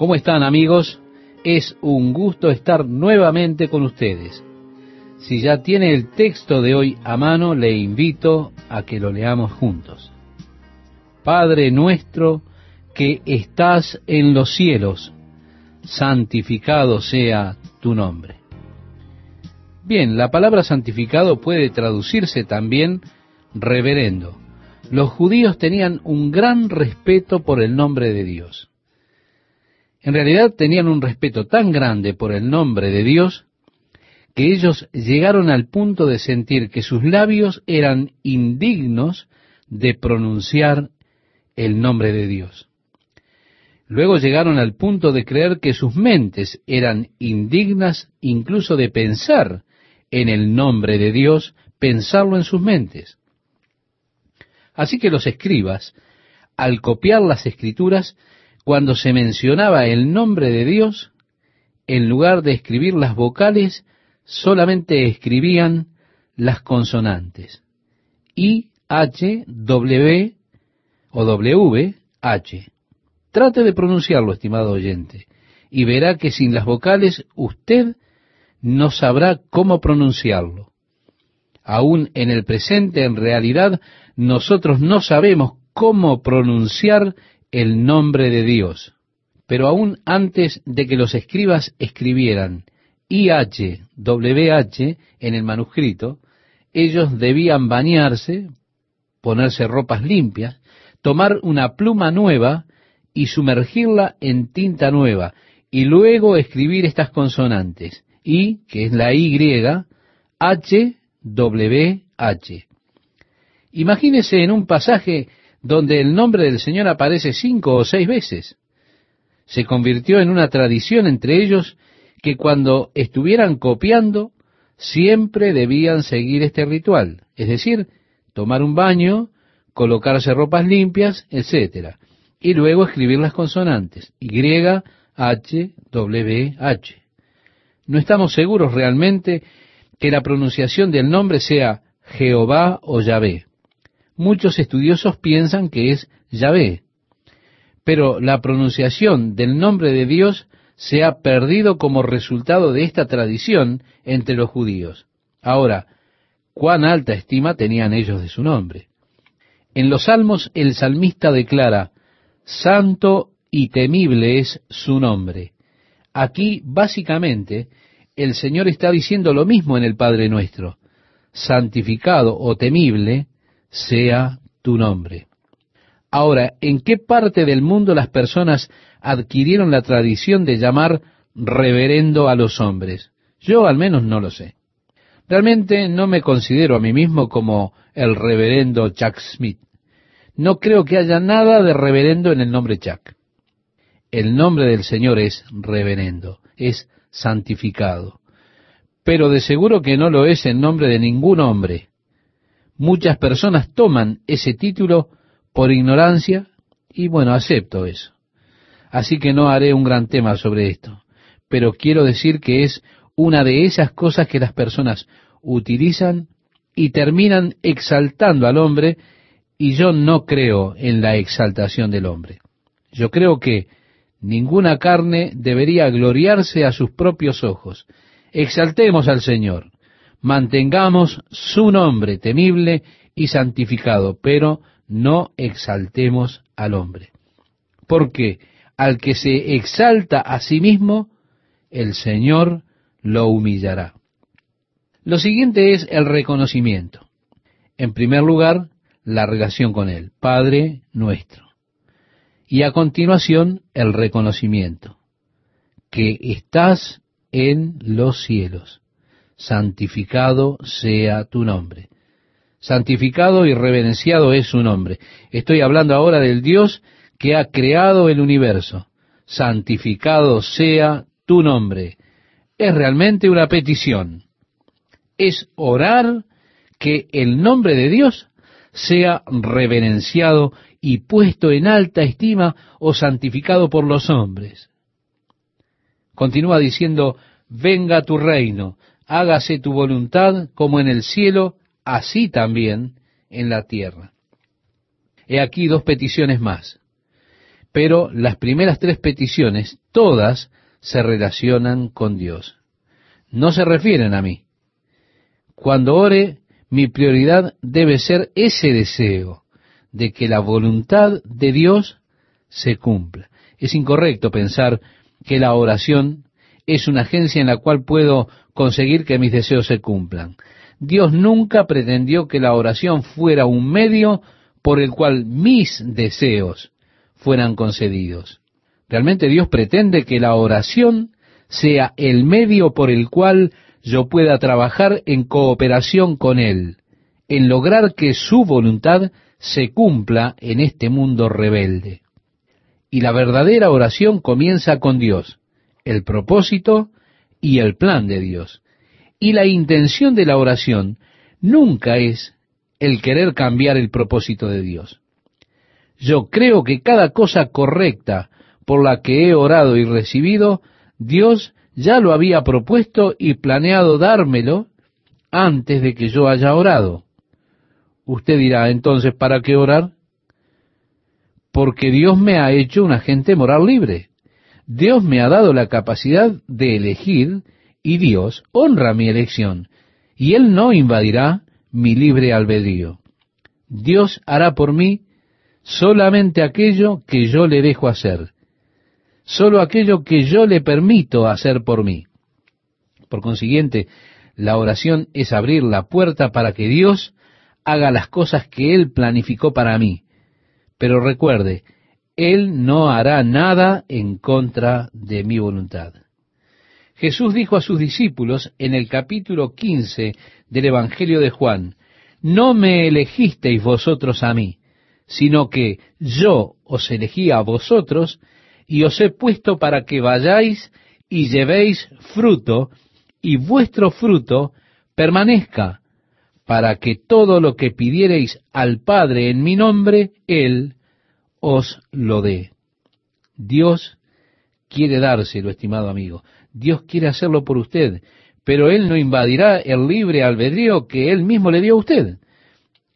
¿Cómo están amigos? Es un gusto estar nuevamente con ustedes. Si ya tiene el texto de hoy a mano, le invito a que lo leamos juntos. Padre nuestro que estás en los cielos, santificado sea tu nombre. Bien, la palabra santificado puede traducirse también reverendo. Los judíos tenían un gran respeto por el nombre de Dios. En realidad tenían un respeto tan grande por el nombre de Dios que ellos llegaron al punto de sentir que sus labios eran indignos de pronunciar el nombre de Dios. Luego llegaron al punto de creer que sus mentes eran indignas incluso de pensar en el nombre de Dios, pensarlo en sus mentes. Así que los escribas, al copiar las escrituras, cuando se mencionaba el nombre de Dios, en lugar de escribir las vocales, solamente escribían las consonantes. I, H, W o W, H. Trate de pronunciarlo, estimado oyente, y verá que sin las vocales usted no sabrá cómo pronunciarlo. Aún en el presente, en realidad, nosotros no sabemos cómo pronunciar el nombre de Dios. Pero aún antes de que los escribas escribieran IHWH en el manuscrito, ellos debían bañarse, ponerse ropas limpias, tomar una pluma nueva y sumergirla en tinta nueva, y luego escribir estas consonantes, I, que es la Y, H, W, H. Imagínese en un pasaje donde el nombre del Señor aparece cinco o seis veces. Se convirtió en una tradición entre ellos que cuando estuvieran copiando, siempre debían seguir este ritual, es decir, tomar un baño, colocarse ropas limpias, etc. Y luego escribir las consonantes, Y, H, W, H. No estamos seguros realmente que la pronunciación del nombre sea Jehová o Yahvé. Muchos estudiosos piensan que es Yahvé, pero la pronunciación del nombre de Dios se ha perdido como resultado de esta tradición entre los judíos. Ahora, ¿cuán alta estima tenían ellos de su nombre? En los salmos el salmista declara, Santo y temible es su nombre. Aquí, básicamente, el Señor está diciendo lo mismo en el Padre nuestro. Santificado o temible sea tu nombre. Ahora, ¿en qué parte del mundo las personas adquirieron la tradición de llamar reverendo a los hombres? Yo al menos no lo sé. Realmente no me considero a mí mismo como el reverendo Chuck Smith. No creo que haya nada de reverendo en el nombre Chuck. El nombre del Señor es reverendo, es santificado. Pero de seguro que no lo es en nombre de ningún hombre. Muchas personas toman ese título por ignorancia y bueno, acepto eso. Así que no haré un gran tema sobre esto, pero quiero decir que es una de esas cosas que las personas utilizan y terminan exaltando al hombre y yo no creo en la exaltación del hombre. Yo creo que ninguna carne debería gloriarse a sus propios ojos. Exaltemos al Señor, mantengamos su nombre temible y santificado, pero no exaltemos al hombre. Porque al que se exalta a sí mismo, el Señor lo humillará. Lo siguiente es el reconocimiento. En primer lugar, la relación con Él, Padre nuestro. Y a continuación, el reconocimiento, que estás en los cielos, santificado sea tu nombre. Santificado y reverenciado es su nombre. Estoy hablando ahora del Dios que ha creado el universo. Santificado sea tu nombre. Es realmente una petición. Es orar que el nombre de Dios sea reverenciado y puesto en alta estima o santificado por los hombres. Continúa diciendo, venga tu reino, hágase tu voluntad como en el cielo, así también en la tierra. He aquí dos peticiones más. pero las primeras tres peticiones, todas se relacionan con Dios. No se refieren a mí. Cuando ore, mi prioridad debe ser ese deseo de que la voluntad de Dios se cumpla. Es incorrecto pensar que la oración es una agencia en la cual puedo conseguir que mis deseos se cumplan. Dios nunca pretendió que la oración fuera un medio por el cual mis deseos fueran concedidos. Realmente Dios pretende que la oración sea el medio por el cual yo pueda trabajar en cooperación con Él, en lograr que su voluntad se cumpla en este mundo rebelde. Y la verdadera oración comienza con Dios, el propósito y el plan de Dios. Y la intención de la oración nunca es el querer cambiar el propósito de Dios. Yo creo que cada cosa correcta por la que he orado y recibido, Dios ya lo había propuesto y planeado dármelo antes de que yo haya orado. Usted dirá, entonces, ¿para qué orar? Porque Dios me ha hecho un agente moral libre. Dios me ha dado la capacidad de elegir y Dios honra mi elección y Él no invadirá mi libre albedrío. Dios hará por mí solamente aquello que yo le dejo hacer, solo aquello que yo le permito hacer por mí. Por consiguiente, la oración es abrir la puerta para que Dios haga las cosas que Él planificó para mí. Pero recuerde, Él no hará nada en contra de mi voluntad. Jesús dijo a sus discípulos en el capítulo 15 del Evangelio de Juan, No me elegisteis vosotros a mí, sino que yo os elegí a vosotros y os he puesto para que vayáis y llevéis fruto, y vuestro fruto permanezca, para que todo lo que pidiereis al Padre en mi nombre, Él os lo dé. Dios quiere dárselo, estimado amigo. Dios quiere hacerlo por usted, pero Él no invadirá el libre albedrío que Él mismo le dio a usted.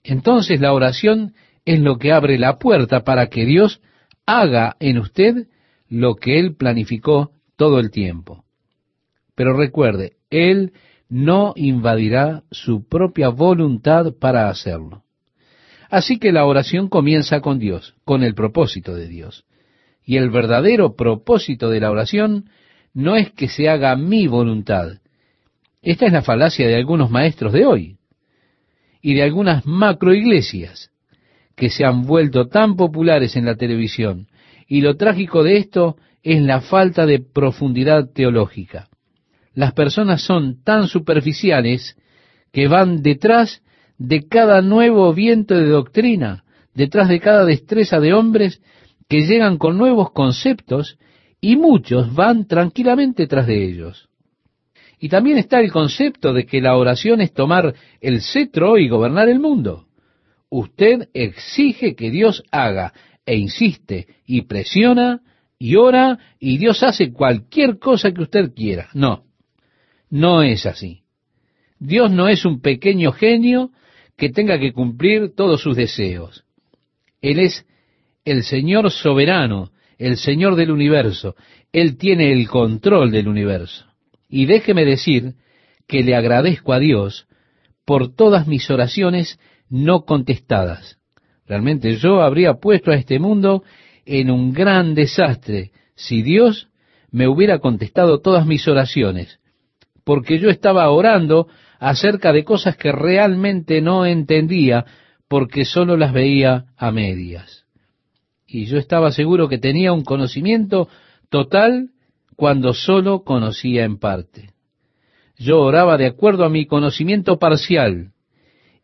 Entonces la oración es lo que abre la puerta para que Dios haga en usted lo que Él planificó todo el tiempo. Pero recuerde, Él no invadirá su propia voluntad para hacerlo. Así que la oración comienza con Dios, con el propósito de Dios. Y el verdadero propósito de la oración no es que se haga mi voluntad. Esta es la falacia de algunos maestros de hoy y de algunas macroiglesias que se han vuelto tan populares en la televisión. Y lo trágico de esto es la falta de profundidad teológica. Las personas son tan superficiales que van detrás de cada nuevo viento de doctrina, detrás de cada destreza de hombres que llegan con nuevos conceptos y muchos van tranquilamente tras de ellos. Y también está el concepto de que la oración es tomar el cetro y gobernar el mundo. Usted exige que Dios haga e insiste y presiona y ora y Dios hace cualquier cosa que usted quiera. No, no es así. Dios no es un pequeño genio que tenga que cumplir todos sus deseos. Él es el Señor soberano el Señor del universo. Él tiene el control del universo. Y déjeme decir que le agradezco a Dios por todas mis oraciones no contestadas. Realmente yo habría puesto a este mundo en un gran desastre si Dios me hubiera contestado todas mis oraciones, porque yo estaba orando acerca de cosas que realmente no entendía porque solo las veía a medias y yo estaba seguro que tenía un conocimiento total cuando solo conocía en parte. Yo oraba de acuerdo a mi conocimiento parcial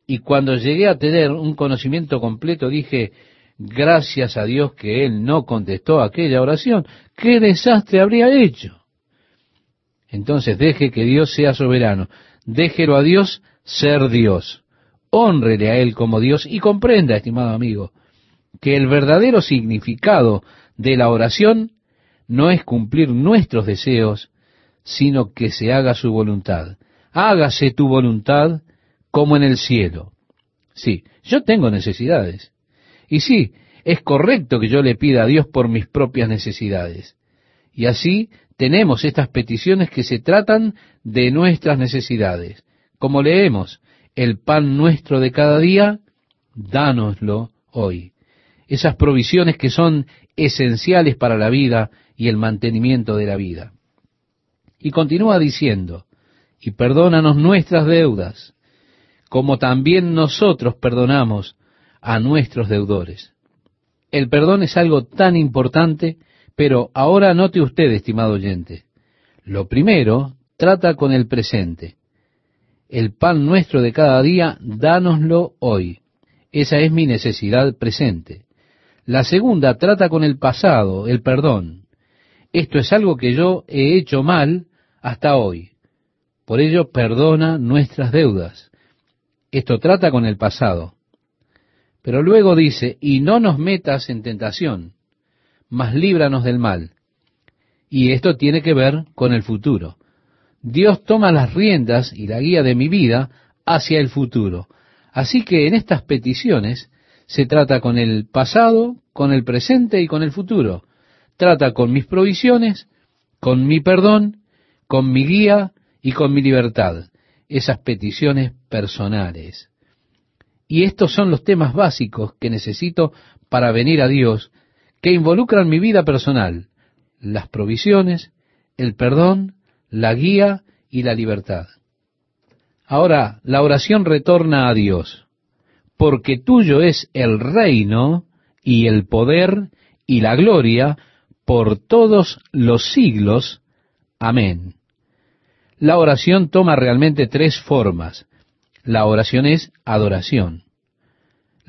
y cuando llegué a tener un conocimiento completo dije, gracias a Dios que Él no contestó aquella oración, ¿qué desastre habría hecho? Entonces deje que Dios sea soberano, déjelo a Dios ser Dios, honrele a Él como Dios y comprenda, estimado amigo, que el verdadero significado de la oración no es cumplir nuestros deseos, sino que se haga su voluntad. Hágase tu voluntad como en el cielo. Sí, yo tengo necesidades. Y sí, es correcto que yo le pida a Dios por mis propias necesidades. Y así tenemos estas peticiones que se tratan de nuestras necesidades. Como leemos, el pan nuestro de cada día, dánoslo hoy. Esas provisiones que son esenciales para la vida y el mantenimiento de la vida. Y continúa diciendo, y perdónanos nuestras deudas, como también nosotros perdonamos a nuestros deudores. El perdón es algo tan importante, pero ahora note usted, estimado oyente, lo primero trata con el presente. El pan nuestro de cada día, dánoslo hoy. Esa es mi necesidad presente. La segunda trata con el pasado, el perdón. Esto es algo que yo he hecho mal hasta hoy. Por ello, perdona nuestras deudas. Esto trata con el pasado. Pero luego dice, y no nos metas en tentación, mas líbranos del mal. Y esto tiene que ver con el futuro. Dios toma las riendas y la guía de mi vida hacia el futuro. Así que en estas peticiones se trata con el pasado, con el presente y con el futuro. Trata con mis provisiones, con mi perdón, con mi guía y con mi libertad. Esas peticiones personales. Y estos son los temas básicos que necesito para venir a Dios, que involucran mi vida personal, las provisiones, el perdón, la guía y la libertad. Ahora, la oración retorna a Dios, porque tuyo es el reino y el poder y la gloria por todos los siglos. Amén. La oración toma realmente tres formas. La oración es adoración.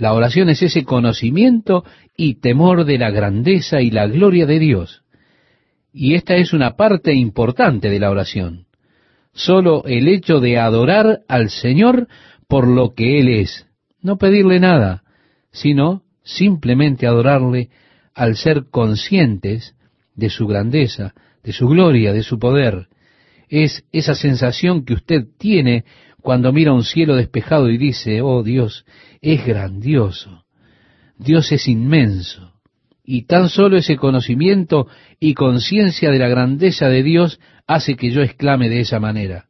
La oración es ese conocimiento y temor de la grandeza y la gloria de Dios. Y esta es una parte importante de la oración. Solo el hecho de adorar al Señor por lo que Él es. No pedirle nada, sino simplemente adorarle al ser conscientes de su grandeza, de su gloria, de su poder. Es esa sensación que usted tiene cuando mira un cielo despejado y dice, oh Dios, es grandioso, Dios es inmenso. Y tan solo ese conocimiento y conciencia de la grandeza de Dios hace que yo exclame de esa manera.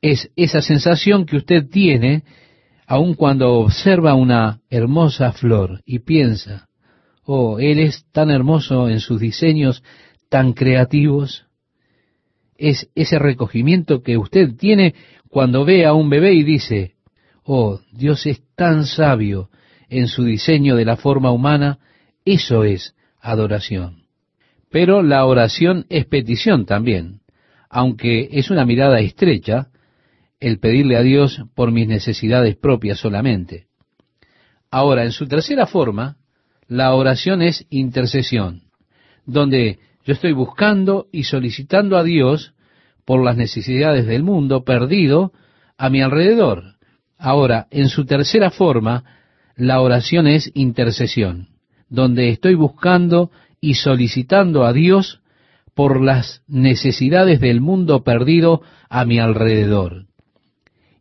Es esa sensación que usted tiene aun cuando observa una hermosa flor y piensa, oh, Él es tan hermoso en sus diseños tan creativos. Es ese recogimiento que usted tiene cuando ve a un bebé y dice, oh, Dios es tan sabio en su diseño de la forma humana, eso es adoración. Pero la oración es petición también, aunque es una mirada estrecha el pedirle a Dios por mis necesidades propias solamente. Ahora, en su tercera forma, la oración es intercesión, donde yo estoy buscando y solicitando a Dios por las necesidades del mundo perdido a mi alrededor. Ahora, en su tercera forma, la oración es intercesión, donde estoy buscando y solicitando a Dios por las necesidades del mundo perdido a mi alrededor.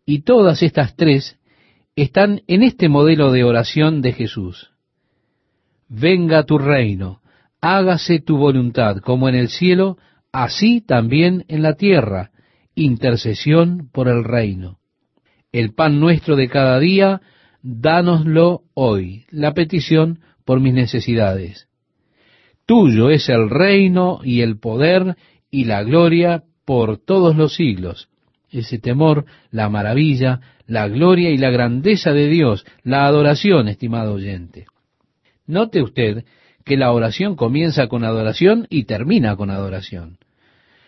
Y todas estas tres están en este modelo de oración de Jesús. Venga tu reino, hágase tu voluntad, como en el cielo, así también en la tierra, intercesión por el reino. El pan nuestro de cada día, dánoslo hoy, la petición por mis necesidades. Tuyo es el reino y el poder y la gloria por todos los siglos. Ese temor, la maravilla, la gloria y la grandeza de Dios, la adoración, estimado oyente. Note usted que la oración comienza con adoración y termina con adoración.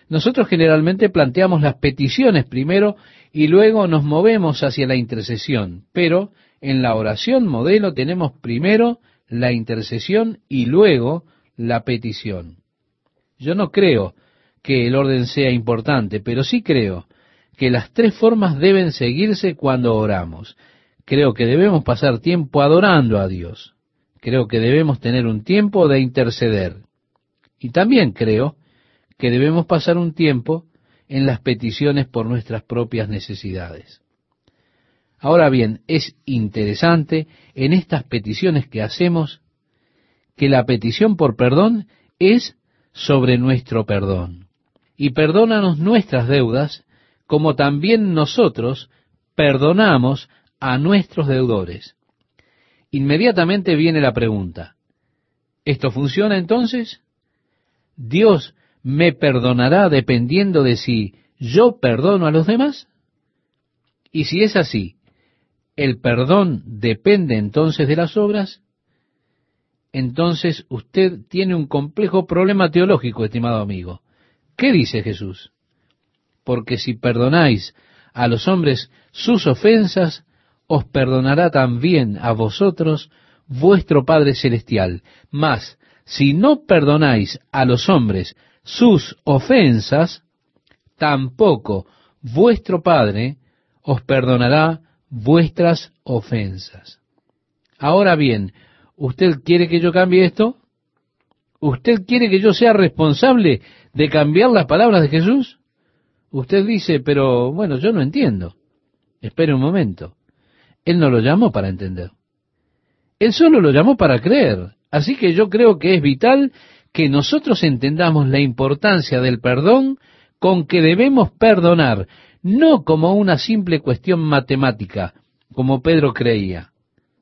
Nosotros generalmente planteamos las peticiones primero y luego nos movemos hacia la intercesión, pero en la oración modelo tenemos primero la intercesión y luego la petición. Yo no creo que el orden sea importante, pero sí creo que las tres formas deben seguirse cuando oramos. Creo que debemos pasar tiempo adorando a Dios creo que debemos tener un tiempo de interceder. Y también creo que debemos pasar un tiempo en las peticiones por nuestras propias necesidades. Ahora bien, es interesante en estas peticiones que hacemos que la petición por perdón es sobre nuestro perdón. Y perdónanos nuestras deudas, como también nosotros perdonamos a nuestros deudores. Inmediatamente viene la pregunta, ¿esto funciona entonces? ¿Dios me perdonará dependiendo de si yo perdono a los demás? Y si es así, ¿el perdón depende entonces de las obras? Entonces usted tiene un complejo problema teológico, estimado amigo. ¿Qué dice Jesús? Porque si perdonáis a los hombres sus ofensas, os perdonará también a vosotros vuestro Padre Celestial. Mas, si no perdonáis a los hombres sus ofensas, tampoco vuestro Padre os perdonará vuestras ofensas. Ahora bien, ¿usted quiere que yo cambie esto? ¿Usted quiere que yo sea responsable de cambiar las palabras de Jesús? Usted dice, pero bueno, yo no entiendo. Espere un momento. Él no lo llamó para entender. Él solo lo llamó para creer. Así que yo creo que es vital que nosotros entendamos la importancia del perdón con que debemos perdonar, no como una simple cuestión matemática, como Pedro creía.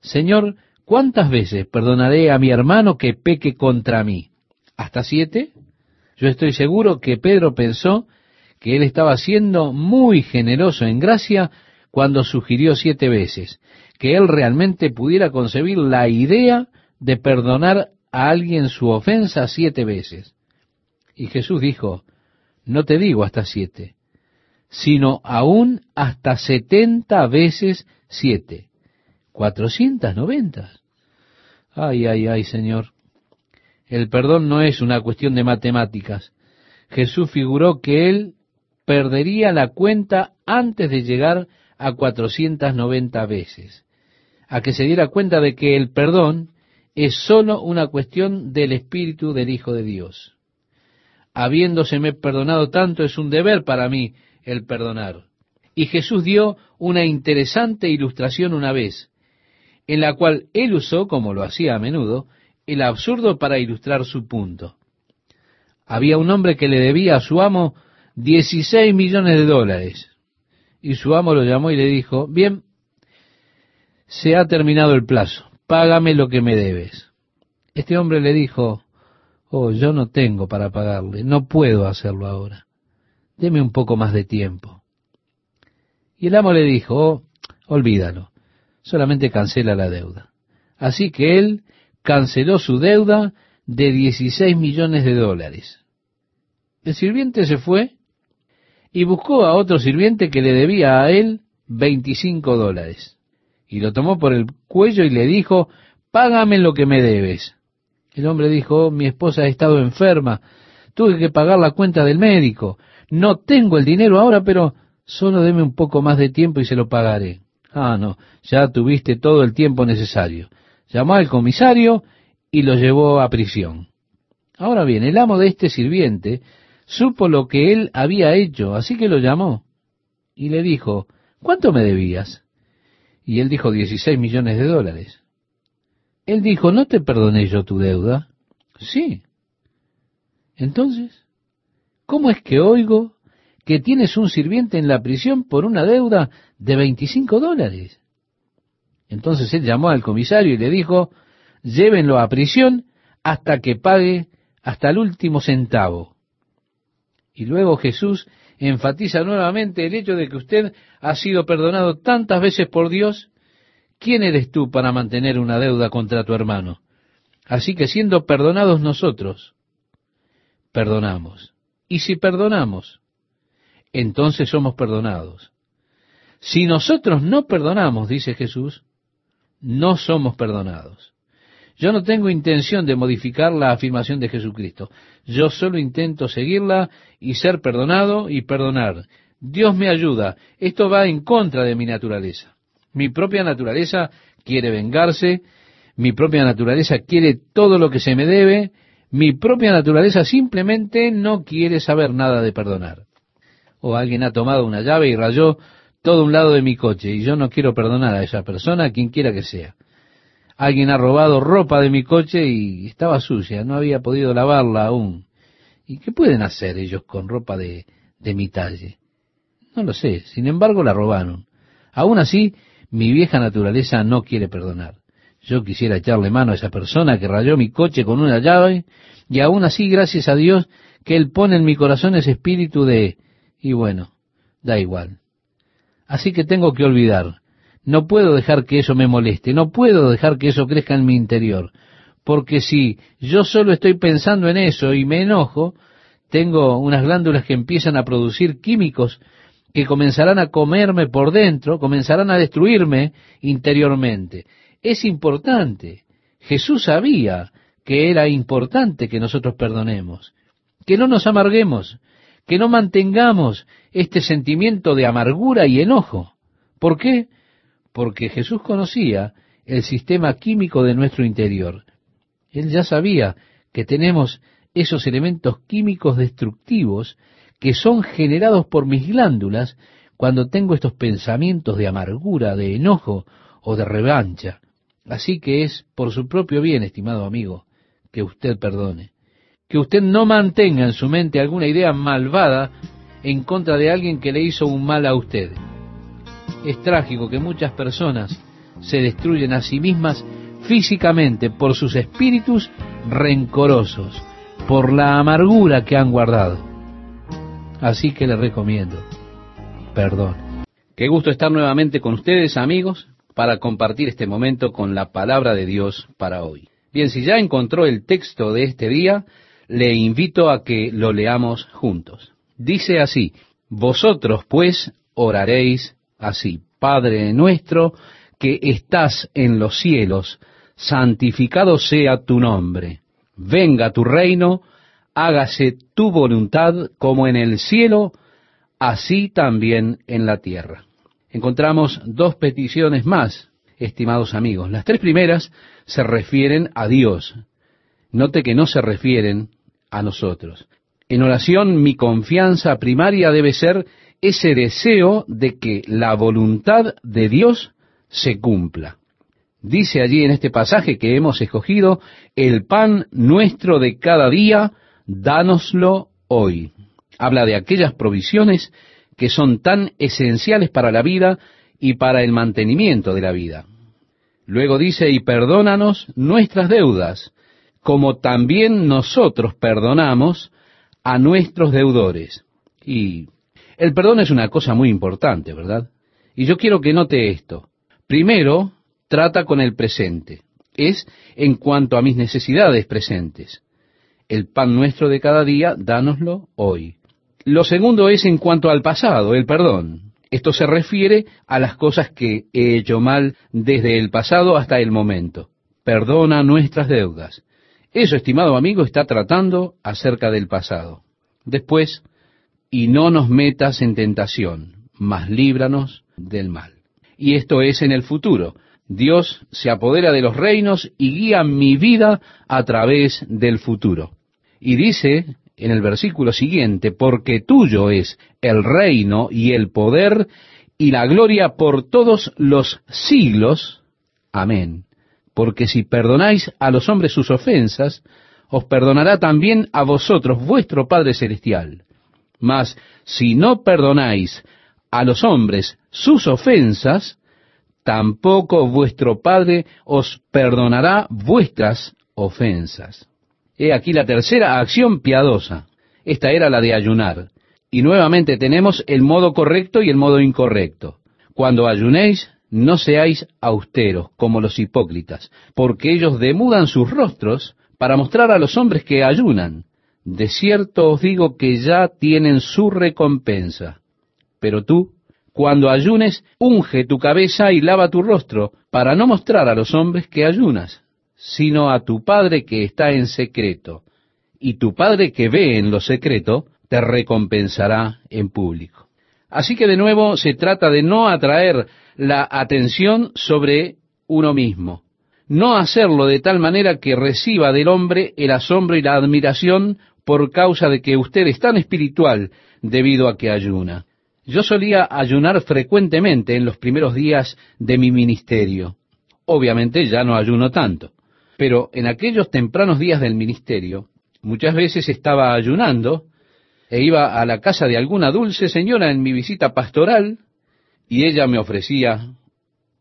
Señor, ¿cuántas veces perdonaré a mi hermano que peque contra mí? ¿Hasta siete? Yo estoy seguro que Pedro pensó que él estaba siendo muy generoso en gracia cuando sugirió siete veces, que él realmente pudiera concebir la idea de perdonar a alguien su ofensa siete veces. Y Jesús dijo, no te digo hasta siete, sino aún hasta setenta veces siete. Cuatrocientas noventa. Ay, ay, ay, Señor. El perdón no es una cuestión de matemáticas. Jesús figuró que Él perdería la cuenta antes de llegar a cuatrocientas noventa veces, a que se diera cuenta de que el perdón es sólo una cuestión del Espíritu del Hijo de Dios. Habiéndoseme perdonado tanto, es un deber para mí el perdonar. Y Jesús dio una interesante ilustración una vez, en la cual él usó, como lo hacía a menudo, el absurdo para ilustrar su punto. Había un hombre que le debía a su amo 16 millones de dólares. Y su amo lo llamó y le dijo, bien, se ha terminado el plazo págame lo que me debes. Este hombre le dijo, oh, yo no tengo para pagarle, no puedo hacerlo ahora. Deme un poco más de tiempo. Y el amo le dijo, oh, olvídalo, solamente cancela la deuda. Así que él canceló su deuda de 16 millones de dólares. El sirviente se fue y buscó a otro sirviente que le debía a él 25 dólares y lo tomó por el cuello y le dijo, págame lo que me debes. El hombre dijo, mi esposa ha estado enferma, tuve que pagar la cuenta del médico, no tengo el dinero ahora, pero solo deme un poco más de tiempo y se lo pagaré. Ah, no, ya tuviste todo el tiempo necesario. Llamó al comisario y lo llevó a prisión. Ahora bien, el amo de este sirviente supo lo que él había hecho, así que lo llamó y le dijo, ¿cuánto me debías? Y él dijo 16 millones de dólares. Él dijo, ¿no te perdoné yo tu deuda? Sí. Entonces, ¿cómo es que oigo que tienes un sirviente en la prisión por una deuda de 25 dólares? Entonces él llamó al comisario y le dijo, llévenlo a prisión hasta que pague hasta el último centavo. Y luego Jesús enfatiza nuevamente el hecho de que usted ha sido perdonado tantas veces por Dios. ¿Quién eres tú para mantener una deuda contra tu hermano? Así que siendo perdonados nosotros, perdonamos. Y si perdonamos, entonces somos perdonados. Si nosotros no perdonamos, dice Jesús, no somos perdonados. Yo no tengo intención de modificar la afirmación de Jesucristo. Yo solo intento seguirla y ser perdonado y perdonar. Dios me ayuda. Esto va en contra de mi naturaleza. Mi propia naturaleza quiere vengarse, mi propia naturaleza quiere todo lo que se me debe, mi propia naturaleza simplemente no quiere saber nada de perdonar. O alguien ha tomado una llave y rayó todo un lado de mi coche y yo no quiero perdonar a esa persona, quien quiera que sea. Alguien ha robado ropa de mi coche y estaba sucia, no había podido lavarla aún. ¿Y qué pueden hacer ellos con ropa de, de mi talle? No lo sé, sin embargo la robaron. Aún así, mi vieja naturaleza no quiere perdonar. Yo quisiera echarle mano a esa persona que rayó mi coche con una llave, y aún así, gracias a Dios, que Él pone en mi corazón ese espíritu de, y bueno, da igual. Así que tengo que olvidar. No puedo dejar que eso me moleste, no puedo dejar que eso crezca en mi interior, porque si yo solo estoy pensando en eso y me enojo, tengo unas glándulas que empiezan a producir químicos que comenzarán a comerme por dentro, comenzarán a destruirme interiormente. Es importante. Jesús sabía que era importante que nosotros perdonemos, que no nos amarguemos, que no mantengamos este sentimiento de amargura y enojo. ¿Por qué? Porque Jesús conocía el sistema químico de nuestro interior. Él ya sabía que tenemos esos elementos químicos destructivos que son generados por mis glándulas cuando tengo estos pensamientos de amargura, de enojo o de revancha. Así que es por su propio bien, estimado amigo, que usted perdone. Que usted no mantenga en su mente alguna idea malvada en contra de alguien que le hizo un mal a usted. Es trágico que muchas personas se destruyen a sí mismas físicamente por sus espíritus rencorosos, por la amargura que han guardado. Así que le recomiendo, perdón. Qué gusto estar nuevamente con ustedes, amigos para compartir este momento con la palabra de Dios para hoy. Bien, si ya encontró el texto de este día, le invito a que lo leamos juntos. Dice así, Vosotros pues oraréis así, Padre nuestro que estás en los cielos, santificado sea tu nombre, venga tu reino, hágase tu voluntad como en el cielo, así también en la tierra encontramos dos peticiones más, estimados amigos. Las tres primeras se refieren a Dios. Note que no se refieren a nosotros. En oración mi confianza primaria debe ser ese deseo de que la voluntad de Dios se cumpla. Dice allí en este pasaje que hemos escogido, el pan nuestro de cada día, dánoslo hoy. Habla de aquellas provisiones que son tan esenciales para la vida y para el mantenimiento de la vida. Luego dice, y perdónanos nuestras deudas, como también nosotros perdonamos a nuestros deudores. Y el perdón es una cosa muy importante, ¿verdad? Y yo quiero que note esto. Primero, trata con el presente. Es en cuanto a mis necesidades presentes. El pan nuestro de cada día, dánoslo hoy. Lo segundo es en cuanto al pasado, el perdón. Esto se refiere a las cosas que he hecho mal desde el pasado hasta el momento. Perdona nuestras deudas. Eso, estimado amigo, está tratando acerca del pasado. Después, y no nos metas en tentación, mas líbranos del mal. Y esto es en el futuro. Dios se apodera de los reinos y guía mi vida a través del futuro. Y dice en el versículo siguiente, porque tuyo es el reino y el poder y la gloria por todos los siglos. Amén. Porque si perdonáis a los hombres sus ofensas, os perdonará también a vosotros vuestro Padre Celestial. Mas si no perdonáis a los hombres sus ofensas, tampoco vuestro Padre os perdonará vuestras ofensas. He aquí la tercera acción piadosa. Esta era la de ayunar. Y nuevamente tenemos el modo correcto y el modo incorrecto. Cuando ayunéis, no seáis austeros como los hipócritas, porque ellos demudan sus rostros para mostrar a los hombres que ayunan. De cierto os digo que ya tienen su recompensa. Pero tú, cuando ayunes, unge tu cabeza y lava tu rostro, para no mostrar a los hombres que ayunas, sino a tu Padre que está en secreto. Y tu Padre que ve en lo secreto, te recompensará en público. Así que de nuevo se trata de no atraer la atención sobre uno mismo, no hacerlo de tal manera que reciba del hombre el asombro y la admiración por causa de que usted es tan espiritual debido a que ayuna. Yo solía ayunar frecuentemente en los primeros días de mi ministerio. obviamente ya no ayuno tanto. Pero en aquellos tempranos días del ministerio, muchas veces estaba ayunando e iba a la casa de alguna dulce señora en mi visita pastoral y ella me ofrecía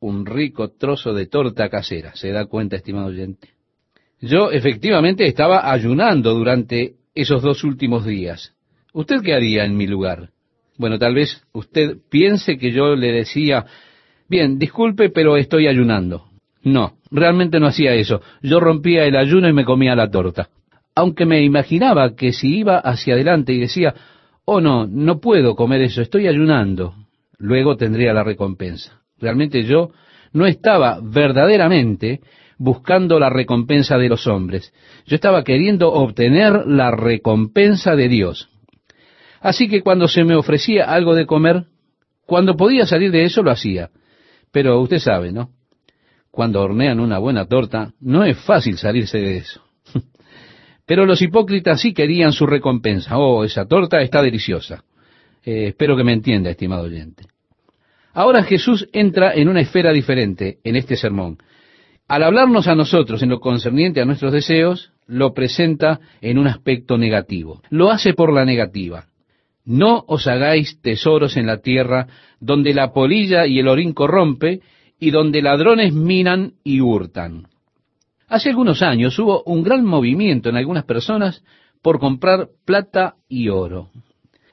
un rico trozo de torta casera. ¿Se da cuenta, estimado oyente? Yo efectivamente estaba ayunando durante esos dos últimos días. ¿Usted qué haría en mi lugar? Bueno, tal vez usted piense que yo le decía, bien, disculpe, pero estoy ayunando. No, realmente no hacía eso. Yo rompía el ayuno y me comía la torta. Aunque me imaginaba que si iba hacia adelante y decía, oh no, no puedo comer eso, estoy ayunando, luego tendría la recompensa. Realmente yo no estaba verdaderamente buscando la recompensa de los hombres. Yo estaba queriendo obtener la recompensa de Dios. Así que cuando se me ofrecía algo de comer, cuando podía salir de eso lo hacía. Pero usted sabe, ¿no? Cuando hornean una buena torta, no es fácil salirse de eso. Pero los hipócritas sí querían su recompensa. Oh, esa torta está deliciosa. Eh, espero que me entienda, estimado oyente. Ahora Jesús entra en una esfera diferente en este sermón. Al hablarnos a nosotros en lo concerniente a nuestros deseos, lo presenta en un aspecto negativo. Lo hace por la negativa. No os hagáis tesoros en la tierra, donde la polilla y el orín corrompe, y donde ladrones minan y hurtan. Hace algunos años hubo un gran movimiento en algunas personas por comprar plata y oro.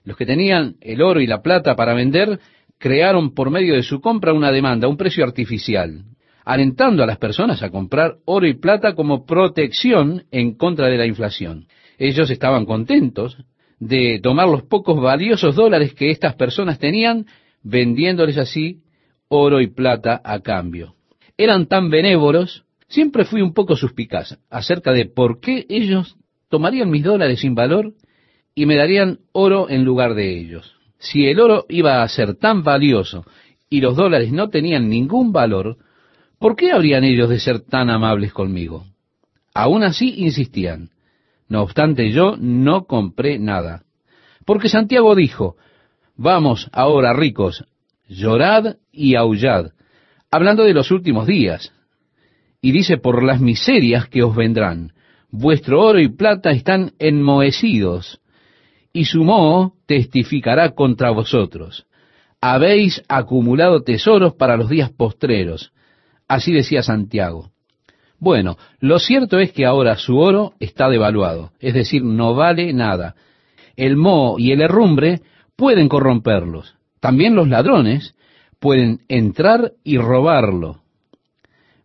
Los que tenían el oro y la plata para vender crearon por medio de su compra una demanda, un precio artificial alentando a las personas a comprar oro y plata como protección en contra de la inflación. Ellos estaban contentos de tomar los pocos valiosos dólares que estas personas tenían, vendiéndoles así oro y plata a cambio. Eran tan benévolos, siempre fui un poco suspicaz acerca de por qué ellos tomarían mis dólares sin valor y me darían oro en lugar de ellos. Si el oro iba a ser tan valioso y los dólares no tenían ningún valor, ¿Por qué habrían ellos de ser tan amables conmigo? Aún así insistían. No obstante, yo no compré nada. Porque Santiago dijo, vamos ahora ricos, llorad y aullad, hablando de los últimos días. Y dice, por las miserias que os vendrán, vuestro oro y plata están enmohecidos, y su moho testificará contra vosotros. Habéis acumulado tesoros para los días postreros. Así decía Santiago. Bueno, lo cierto es que ahora su oro está devaluado, es decir, no vale nada. El moho y el herrumbre pueden corromperlos. También los ladrones pueden entrar y robarlo.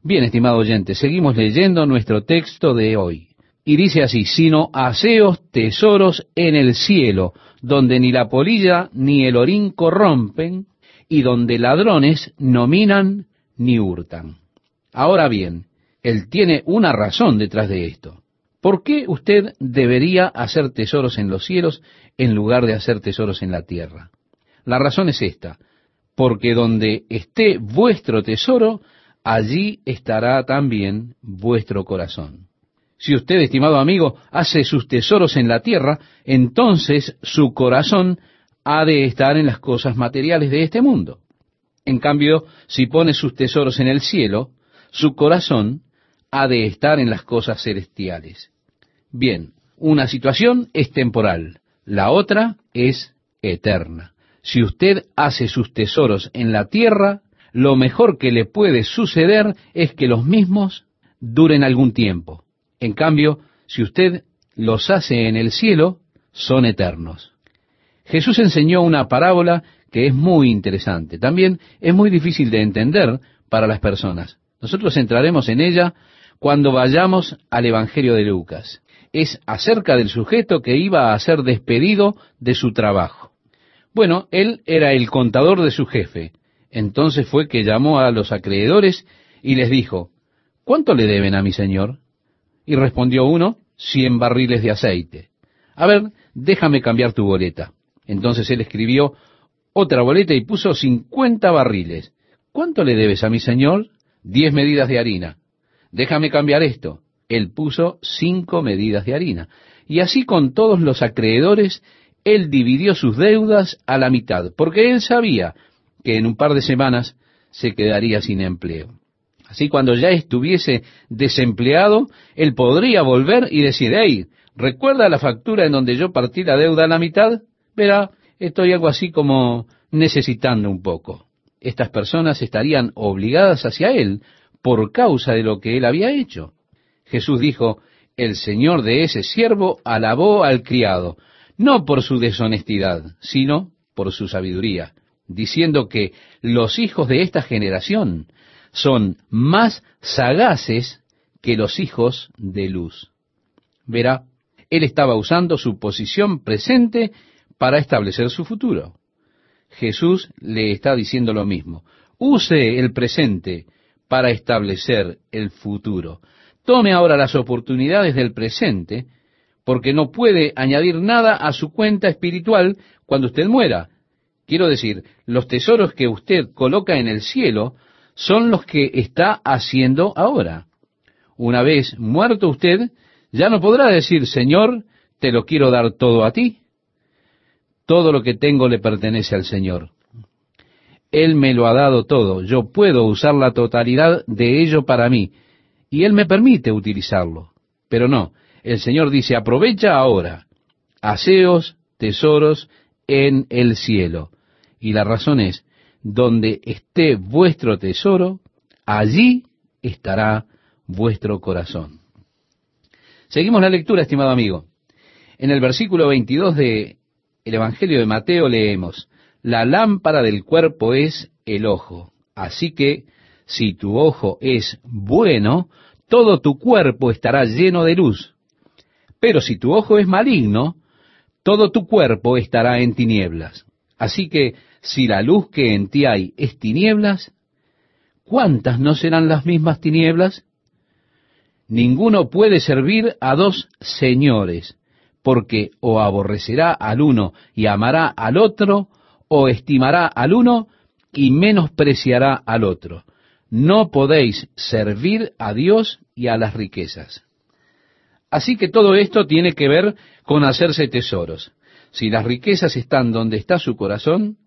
Bien, estimado oyente, seguimos leyendo nuestro texto de hoy. Y dice así, sino aseos tesoros en el cielo, donde ni la polilla ni el orín corrompen, y donde ladrones no minan ni hurtan. Ahora bien, él tiene una razón detrás de esto. ¿Por qué usted debería hacer tesoros en los cielos en lugar de hacer tesoros en la tierra? La razón es esta, porque donde esté vuestro tesoro, allí estará también vuestro corazón. Si usted, estimado amigo, hace sus tesoros en la tierra, entonces su corazón ha de estar en las cosas materiales de este mundo. En cambio, si pone sus tesoros en el cielo, su corazón ha de estar en las cosas celestiales. Bien, una situación es temporal, la otra es eterna. Si usted hace sus tesoros en la tierra, lo mejor que le puede suceder es que los mismos duren algún tiempo. En cambio, si usted los hace en el cielo, son eternos. Jesús enseñó una parábola que es muy interesante. También es muy difícil de entender para las personas. Nosotros entraremos en ella cuando vayamos al Evangelio de Lucas. Es acerca del sujeto que iba a ser despedido de su trabajo. Bueno, él era el contador de su jefe. Entonces fue que llamó a los acreedores y les dijo, ¿cuánto le deben a mi señor? Y respondió uno, cien barriles de aceite. A ver, déjame cambiar tu boleta. Entonces él escribió otra boleta y puso cincuenta barriles. ¿Cuánto le debes a mi señor? Diez medidas de harina. Déjame cambiar esto. Él puso cinco medidas de harina. Y así con todos los acreedores, él dividió sus deudas a la mitad, porque él sabía que en un par de semanas se quedaría sin empleo. Así cuando ya estuviese desempleado, él podría volver y decir, hey, ¿recuerda la factura en donde yo partí la deuda a la mitad? Verá, estoy algo así como necesitando un poco. Estas personas estarían obligadas hacia él por causa de lo que él había hecho. Jesús dijo, el señor de ese siervo alabó al criado, no por su deshonestidad, sino por su sabiduría, diciendo que los hijos de esta generación son más sagaces que los hijos de luz. Verá, él estaba usando su posición presente para establecer su futuro. Jesús le está diciendo lo mismo. Use el presente para establecer el futuro. Tome ahora las oportunidades del presente, porque no puede añadir nada a su cuenta espiritual cuando usted muera. Quiero decir, los tesoros que usted coloca en el cielo son los que está haciendo ahora. Una vez muerto usted, ya no podrá decir, Señor, te lo quiero dar todo a ti. Todo lo que tengo le pertenece al Señor. Él me lo ha dado todo. Yo puedo usar la totalidad de ello para mí. Y Él me permite utilizarlo. Pero no, el Señor dice, aprovecha ahora. Haceos tesoros en el cielo. Y la razón es, donde esté vuestro tesoro, allí estará vuestro corazón. Seguimos la lectura, estimado amigo. En el versículo 22 de el Evangelio de Mateo leemos, la lámpara del cuerpo es el ojo. Así que si tu ojo es bueno, todo tu cuerpo estará lleno de luz. Pero si tu ojo es maligno, todo tu cuerpo estará en tinieblas. Así que si la luz que en ti hay es tinieblas, ¿cuántas no serán las mismas tinieblas? Ninguno puede servir a dos señores, porque o aborrecerá al uno y amará al otro, o estimará al uno y menospreciará al otro. No podéis servir a Dios y a las riquezas. Así que todo esto tiene que ver con hacerse tesoros. Si las riquezas están donde está su corazón,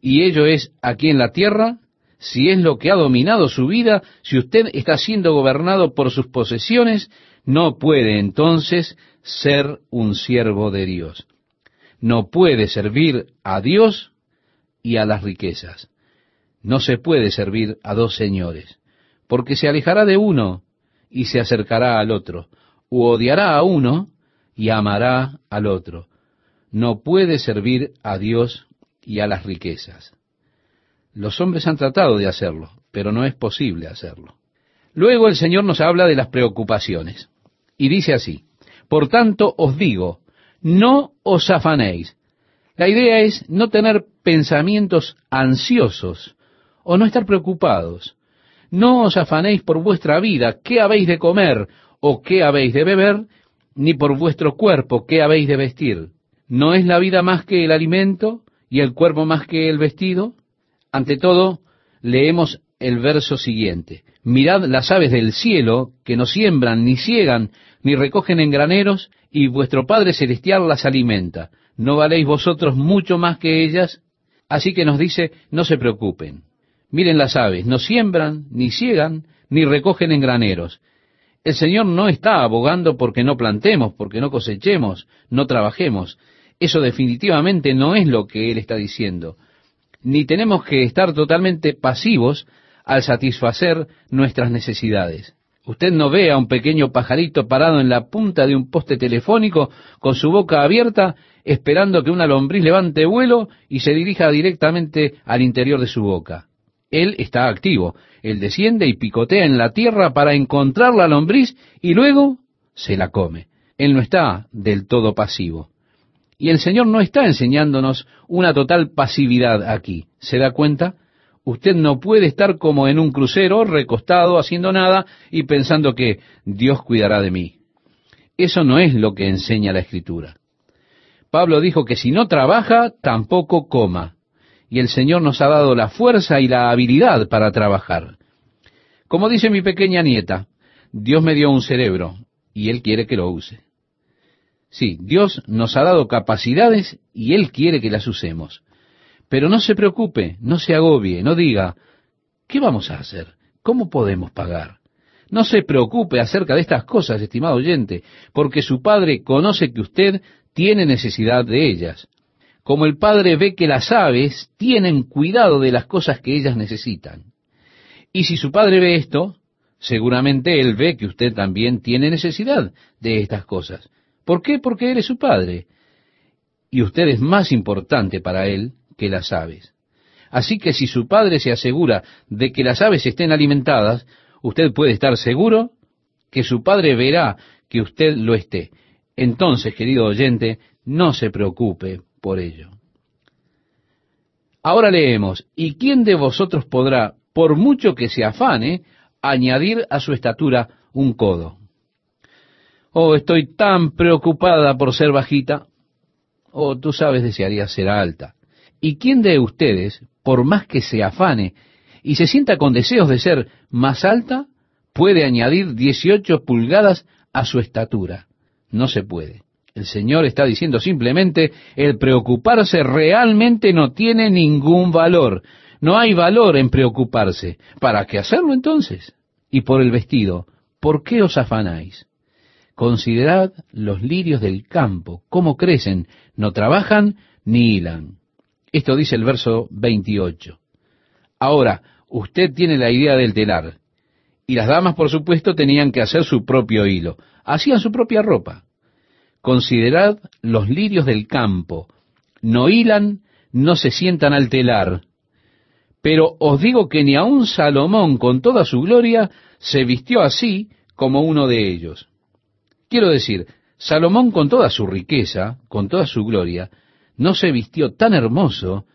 y ello es aquí en la tierra, si es lo que ha dominado su vida, si usted está siendo gobernado por sus posesiones, no puede entonces ser un siervo de Dios. No puede servir a Dios y a las riquezas. No se puede servir a dos señores, porque se alejará de uno y se acercará al otro, u odiará a uno y amará al otro. No puede servir a Dios y a las riquezas. Los hombres han tratado de hacerlo, pero no es posible hacerlo. Luego el Señor nos habla de las preocupaciones y dice así, por tanto os digo, no os afanéis. La idea es no tener pensamientos ansiosos o no estar preocupados. No os afanéis por vuestra vida, qué habéis de comer o qué habéis de beber, ni por vuestro cuerpo, qué habéis de vestir. ¿No es la vida más que el alimento y el cuerpo más que el vestido? Ante todo, leemos el verso siguiente. Mirad las aves del cielo, que no siembran, ni ciegan, ni recogen en graneros, y vuestro Padre Celestial las alimenta. ¿No valéis vosotros mucho más que ellas? Así que nos dice, no se preocupen. Miren las aves, no siembran, ni ciegan, ni recogen en graneros. El Señor no está abogando porque no plantemos, porque no cosechemos, no trabajemos. Eso definitivamente no es lo que Él está diciendo. Ni tenemos que estar totalmente pasivos al satisfacer nuestras necesidades. Usted no ve a un pequeño pajarito parado en la punta de un poste telefónico con su boca abierta esperando que una lombriz levante vuelo y se dirija directamente al interior de su boca. Él está activo. Él desciende y picotea en la tierra para encontrar la lombriz y luego se la come. Él no está del todo pasivo. Y el Señor no está enseñándonos una total pasividad aquí. ¿Se da cuenta? Usted no puede estar como en un crucero, recostado, haciendo nada y pensando que Dios cuidará de mí. Eso no es lo que enseña la Escritura. Pablo dijo que si no trabaja, tampoco coma. Y el Señor nos ha dado la fuerza y la habilidad para trabajar. Como dice mi pequeña nieta, Dios me dio un cerebro y Él quiere que lo use. Sí, Dios nos ha dado capacidades y Él quiere que las usemos. Pero no se preocupe, no se agobie, no diga, ¿qué vamos a hacer? ¿Cómo podemos pagar? No se preocupe acerca de estas cosas, estimado oyente, porque su Padre conoce que usted tiene necesidad de ellas. Como el Padre ve que las aves tienen cuidado de las cosas que ellas necesitan. Y si su Padre ve esto, seguramente Él ve que usted también tiene necesidad de estas cosas. ¿Por qué? Porque Él es su Padre. Y usted es más importante para Él que las aves. Así que si su Padre se asegura de que las aves estén alimentadas, usted puede estar seguro que su Padre verá que usted lo esté. Entonces, querido oyente, no se preocupe por ello. Ahora leemos, ¿y quién de vosotros podrá, por mucho que se afane, añadir a su estatura un codo? Oh, estoy tan preocupada por ser bajita. Oh, tú sabes, desearía ser alta. ¿Y quién de ustedes, por más que se afane y se sienta con deseos de ser más alta, puede añadir 18 pulgadas a su estatura? No se puede. El Señor está diciendo simplemente, el preocuparse realmente no tiene ningún valor. No hay valor en preocuparse. ¿Para qué hacerlo entonces? Y por el vestido, ¿por qué os afanáis? Considerad los lirios del campo, cómo crecen, no trabajan ni hilan. Esto dice el verso 28. Ahora, usted tiene la idea del telar. Y las damas, por supuesto, tenían que hacer su propio hilo. Hacían su propia ropa. Considerad los lirios del campo. No hilan, no se sientan al telar. Pero os digo que ni aun Salomón con toda su gloria se vistió así como uno de ellos. Quiero decir, Salomón con toda su riqueza, con toda su gloria, no se vistió tan hermoso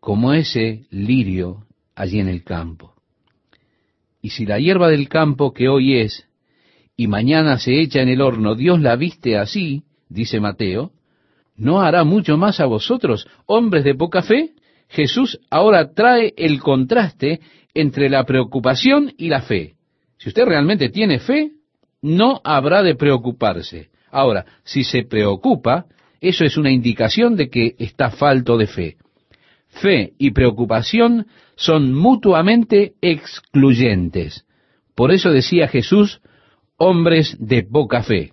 como ese lirio allí en el campo. Y si la hierba del campo que hoy es y mañana se echa en el horno, Dios la viste así, dice Mateo, ¿no hará mucho más a vosotros, hombres de poca fe? Jesús ahora trae el contraste entre la preocupación y la fe. Si usted realmente tiene fe, no habrá de preocuparse. Ahora, si se preocupa, eso es una indicación de que está falto de fe. Fe y preocupación son mutuamente excluyentes. Por eso decía Jesús, hombres de poca fe.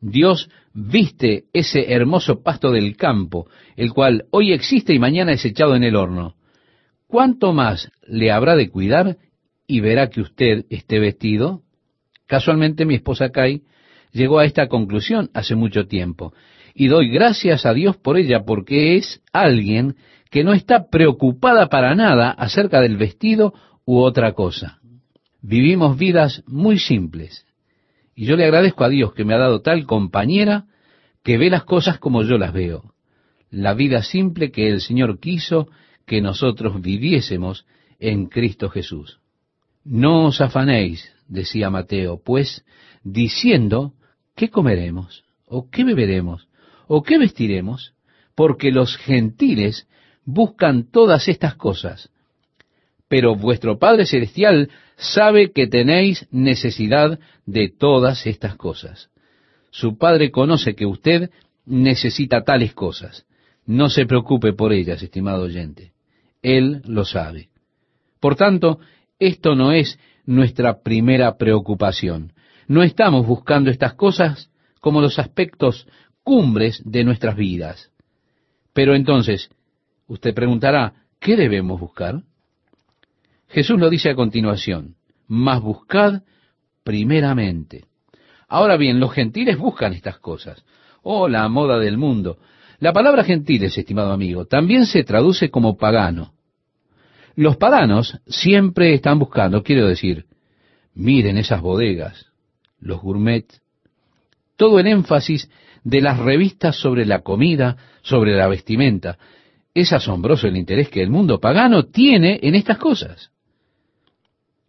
Dios viste ese hermoso pasto del campo, el cual hoy existe y mañana es echado en el horno. ¿Cuánto más le habrá de cuidar y verá que usted esté vestido? Casualmente mi esposa Kai llegó a esta conclusión hace mucho tiempo y doy gracias a Dios por ella porque es alguien que no está preocupada para nada acerca del vestido u otra cosa. Vivimos vidas muy simples y yo le agradezco a Dios que me ha dado tal compañera que ve las cosas como yo las veo. La vida simple que el Señor quiso que nosotros viviésemos en Cristo Jesús. No os afanéis, decía Mateo, pues diciendo, ¿qué comeremos? ¿O qué beberemos? ¿O qué vestiremos? Porque los gentiles buscan todas estas cosas. Pero vuestro Padre Celestial sabe que tenéis necesidad de todas estas cosas. Su Padre conoce que usted necesita tales cosas. No se preocupe por ellas, estimado oyente. Él lo sabe. Por tanto, esto no es nuestra primera preocupación. No estamos buscando estas cosas como los aspectos cumbres de nuestras vidas. Pero entonces, usted preguntará, ¿qué debemos buscar? Jesús lo dice a continuación, mas buscad primeramente. Ahora bien, los gentiles buscan estas cosas. Oh, la moda del mundo. La palabra gentiles, estimado amigo, también se traduce como pagano. Los paganos siempre están buscando, quiero decir, miren esas bodegas, los gourmet, todo el énfasis de las revistas sobre la comida, sobre la vestimenta. Es asombroso el interés que el mundo pagano tiene en estas cosas.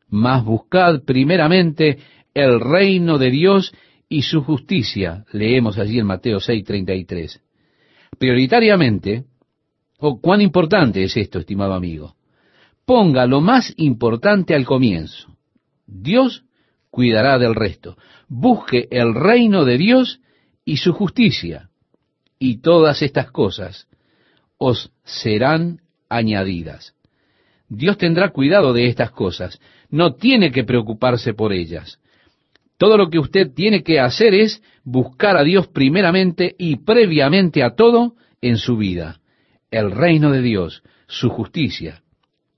Mas buscad primeramente el reino de Dios y su justicia, leemos allí en Mateo 6:33. Prioritariamente, oh, cuán importante es esto, estimado amigo. Ponga lo más importante al comienzo. Dios cuidará del resto. Busque el reino de Dios y su justicia, y todas estas cosas os serán añadidas. Dios tendrá cuidado de estas cosas. No tiene que preocuparse por ellas. Todo lo que usted tiene que hacer es buscar a Dios primeramente y previamente a todo en su vida. El reino de Dios, su justicia.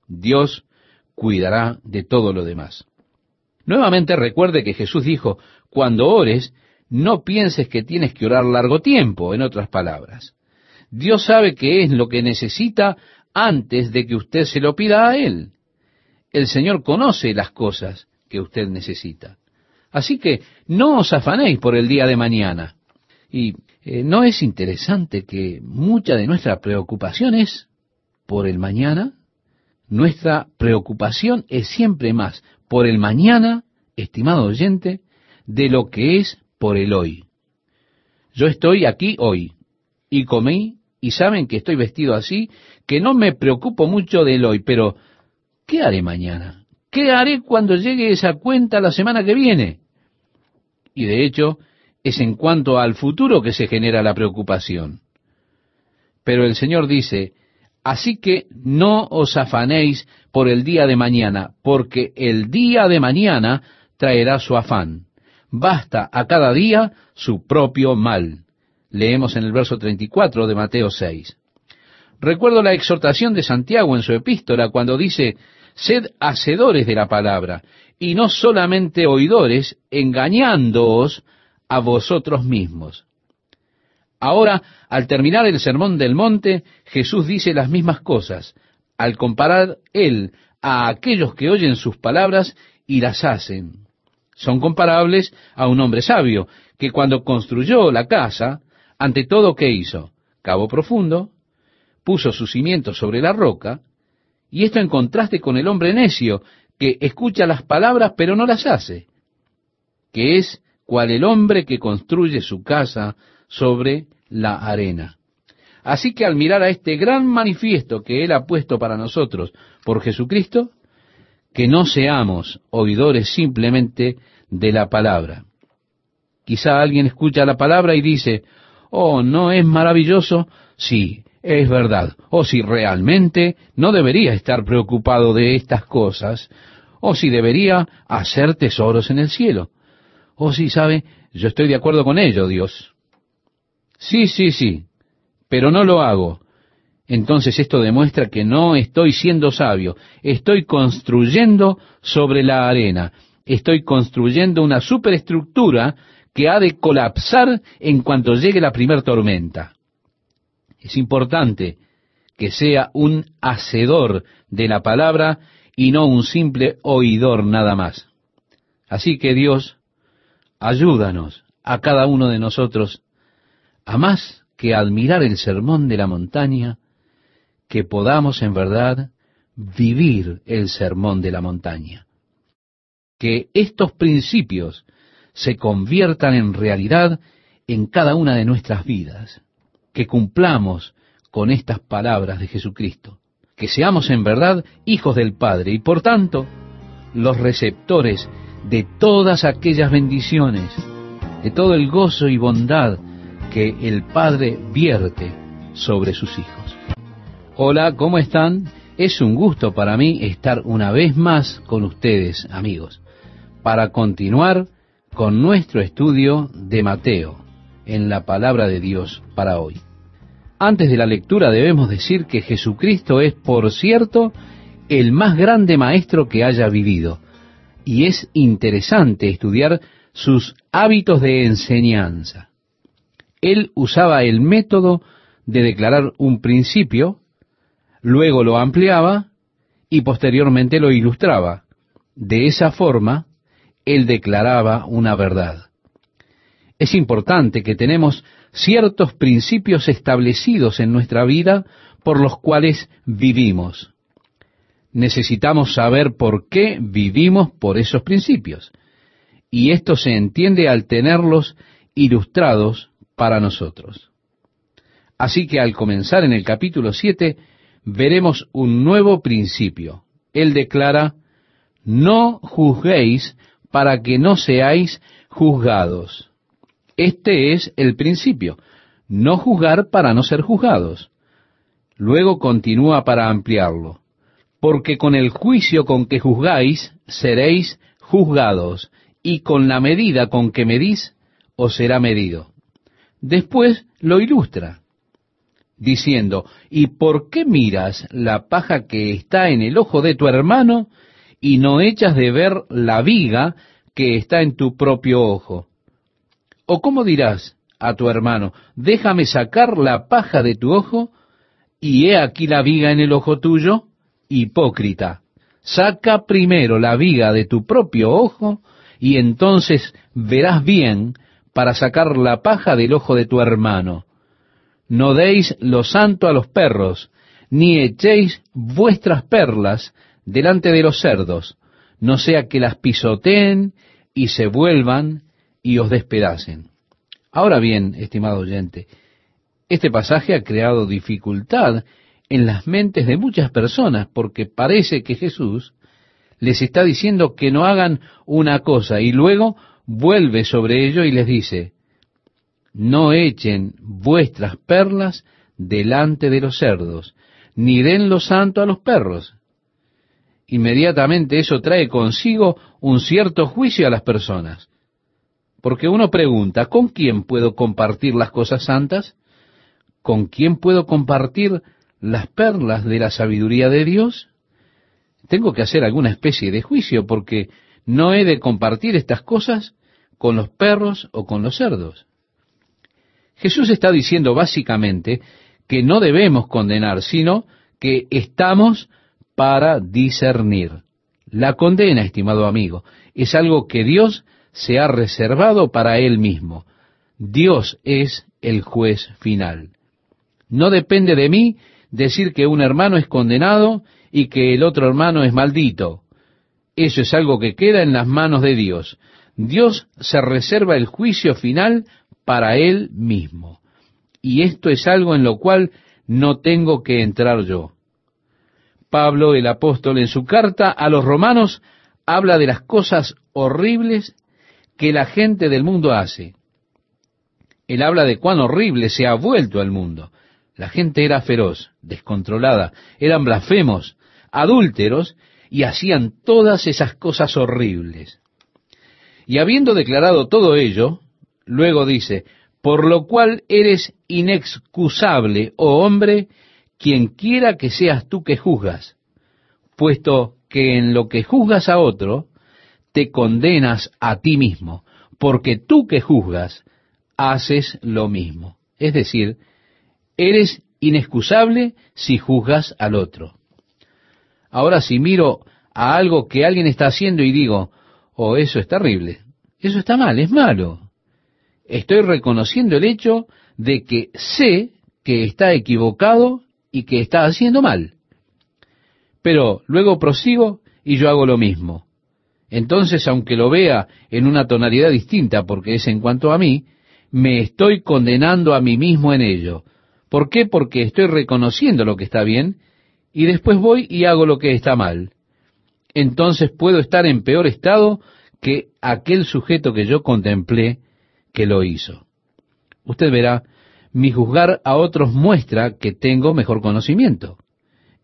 Dios cuidará de todo lo demás. Nuevamente recuerde que Jesús dijo, cuando ores, no pienses que tienes que orar largo tiempo, en otras palabras. Dios sabe qué es lo que necesita antes de que usted se lo pida a Él. El Señor conoce las cosas que usted necesita. Así que no os afanéis por el día de mañana. Y eh, ¿no es interesante que mucha de nuestra preocupación es por el mañana? Nuestra preocupación es siempre más por el mañana, estimado oyente, de lo que es por el hoy. Yo estoy aquí hoy y comí y saben que estoy vestido así, que no me preocupo mucho del hoy, pero ¿qué haré mañana? ¿Qué haré cuando llegue esa cuenta la semana que viene? Y de hecho, es en cuanto al futuro que se genera la preocupación. Pero el Señor dice, así que no os afanéis por el día de mañana, porque el día de mañana traerá su afán. Basta a cada día su propio mal. Leemos en el verso 34 de Mateo 6. Recuerdo la exhortación de Santiago en su epístola cuando dice, sed hacedores de la palabra y no solamente oidores, engañándoos a vosotros mismos. Ahora, al terminar el sermón del monte, Jesús dice las mismas cosas, al comparar él a aquellos que oyen sus palabras y las hacen. Son comparables a un hombre sabio, que cuando construyó la casa, ante todo, ¿qué hizo? Cabo profundo, puso sus cimientos sobre la roca, y esto en contraste con el hombre necio, que escucha las palabras pero no las hace, que es cual el hombre que construye su casa sobre la arena. Así que al mirar a este gran manifiesto que Él ha puesto para nosotros por Jesucristo, que no seamos oidores simplemente de la palabra. Quizá alguien escucha la palabra y dice, oh, ¿no es maravilloso? Sí, es verdad. O si realmente no debería estar preocupado de estas cosas, o si debería hacer tesoros en el cielo. O si sabe, yo estoy de acuerdo con ello, Dios. Sí, sí, sí, pero no lo hago. Entonces esto demuestra que no estoy siendo sabio, estoy construyendo sobre la arena, estoy construyendo una superestructura que ha de colapsar en cuanto llegue la primer tormenta. Es importante que sea un hacedor de la palabra y no un simple oidor nada más. Así que Dios, ayúdanos a cada uno de nosotros a más que admirar el sermón de la montaña, que podamos en verdad vivir el sermón de la montaña. Que estos principios se conviertan en realidad en cada una de nuestras vidas que cumplamos con estas palabras de Jesucristo, que seamos en verdad hijos del Padre y por tanto los receptores de todas aquellas bendiciones, de todo el gozo y bondad que el Padre vierte sobre sus hijos. Hola, ¿cómo están? Es un gusto para mí estar una vez más con ustedes, amigos, para continuar con nuestro estudio de Mateo en la palabra de Dios para hoy. Antes de la lectura debemos decir que Jesucristo es, por cierto, el más grande maestro que haya vivido. Y es interesante estudiar sus hábitos de enseñanza. Él usaba el método de declarar un principio, luego lo ampliaba y posteriormente lo ilustraba. De esa forma, él declaraba una verdad. Es importante que tenemos ciertos principios establecidos en nuestra vida por los cuales vivimos. Necesitamos saber por qué vivimos por esos principios. Y esto se entiende al tenerlos ilustrados para nosotros. Así que al comenzar en el capítulo 7 veremos un nuevo principio. Él declara, no juzguéis para que no seáis juzgados. Este es el principio, no juzgar para no ser juzgados. Luego continúa para ampliarlo. porque con el juicio con que juzgáis seréis juzgados, y con la medida con que medís os será medido. Después lo ilustra, diciendo, ¿y por qué miras la paja que está en el ojo de tu hermano y no echas de ver la viga que está en tu propio ojo? ¿O cómo dirás a tu hermano, déjame sacar la paja de tu ojo y he aquí la viga en el ojo tuyo? Hipócrita, saca primero la viga de tu propio ojo y entonces verás bien para sacar la paja del ojo de tu hermano. No deis lo santo a los perros, ni echéis vuestras perlas delante de los cerdos, no sea que las pisoteen y se vuelvan y os despedacen. Ahora bien, estimado oyente, este pasaje ha creado dificultad en las mentes de muchas personas porque parece que Jesús les está diciendo que no hagan una cosa y luego vuelve sobre ello y les dice, no echen vuestras perlas delante de los cerdos, ni den lo santo a los perros. Inmediatamente eso trae consigo un cierto juicio a las personas. Porque uno pregunta, ¿con quién puedo compartir las cosas santas? ¿Con quién puedo compartir las perlas de la sabiduría de Dios? Tengo que hacer alguna especie de juicio porque no he de compartir estas cosas con los perros o con los cerdos. Jesús está diciendo básicamente que no debemos condenar, sino que estamos para discernir. La condena, estimado amigo, es algo que Dios se ha reservado para Él mismo. Dios es el juez final. No depende de mí decir que un hermano es condenado y que el otro hermano es maldito. Eso es algo que queda en las manos de Dios. Dios se reserva el juicio final para Él mismo. Y esto es algo en lo cual no tengo que entrar yo. Pablo, el apóstol, en su carta a los romanos, habla de las cosas horribles que la gente del mundo hace. Él habla de cuán horrible se ha vuelto al mundo. La gente era feroz, descontrolada, eran blasfemos, adúlteros y hacían todas esas cosas horribles. Y habiendo declarado todo ello, luego dice, por lo cual eres inexcusable, oh hombre, quien quiera que seas tú que juzgas, puesto que en lo que juzgas a otro, te condenas a ti mismo, porque tú que juzgas, haces lo mismo. Es decir, eres inexcusable si juzgas al otro. Ahora si miro a algo que alguien está haciendo y digo, oh, eso es terrible, eso está mal, es malo. Estoy reconociendo el hecho de que sé que está equivocado y que está haciendo mal. Pero luego prosigo y yo hago lo mismo. Entonces, aunque lo vea en una tonalidad distinta, porque es en cuanto a mí, me estoy condenando a mí mismo en ello. ¿Por qué? Porque estoy reconociendo lo que está bien y después voy y hago lo que está mal. Entonces puedo estar en peor estado que aquel sujeto que yo contemplé que lo hizo. Usted verá, mi juzgar a otros muestra que tengo mejor conocimiento.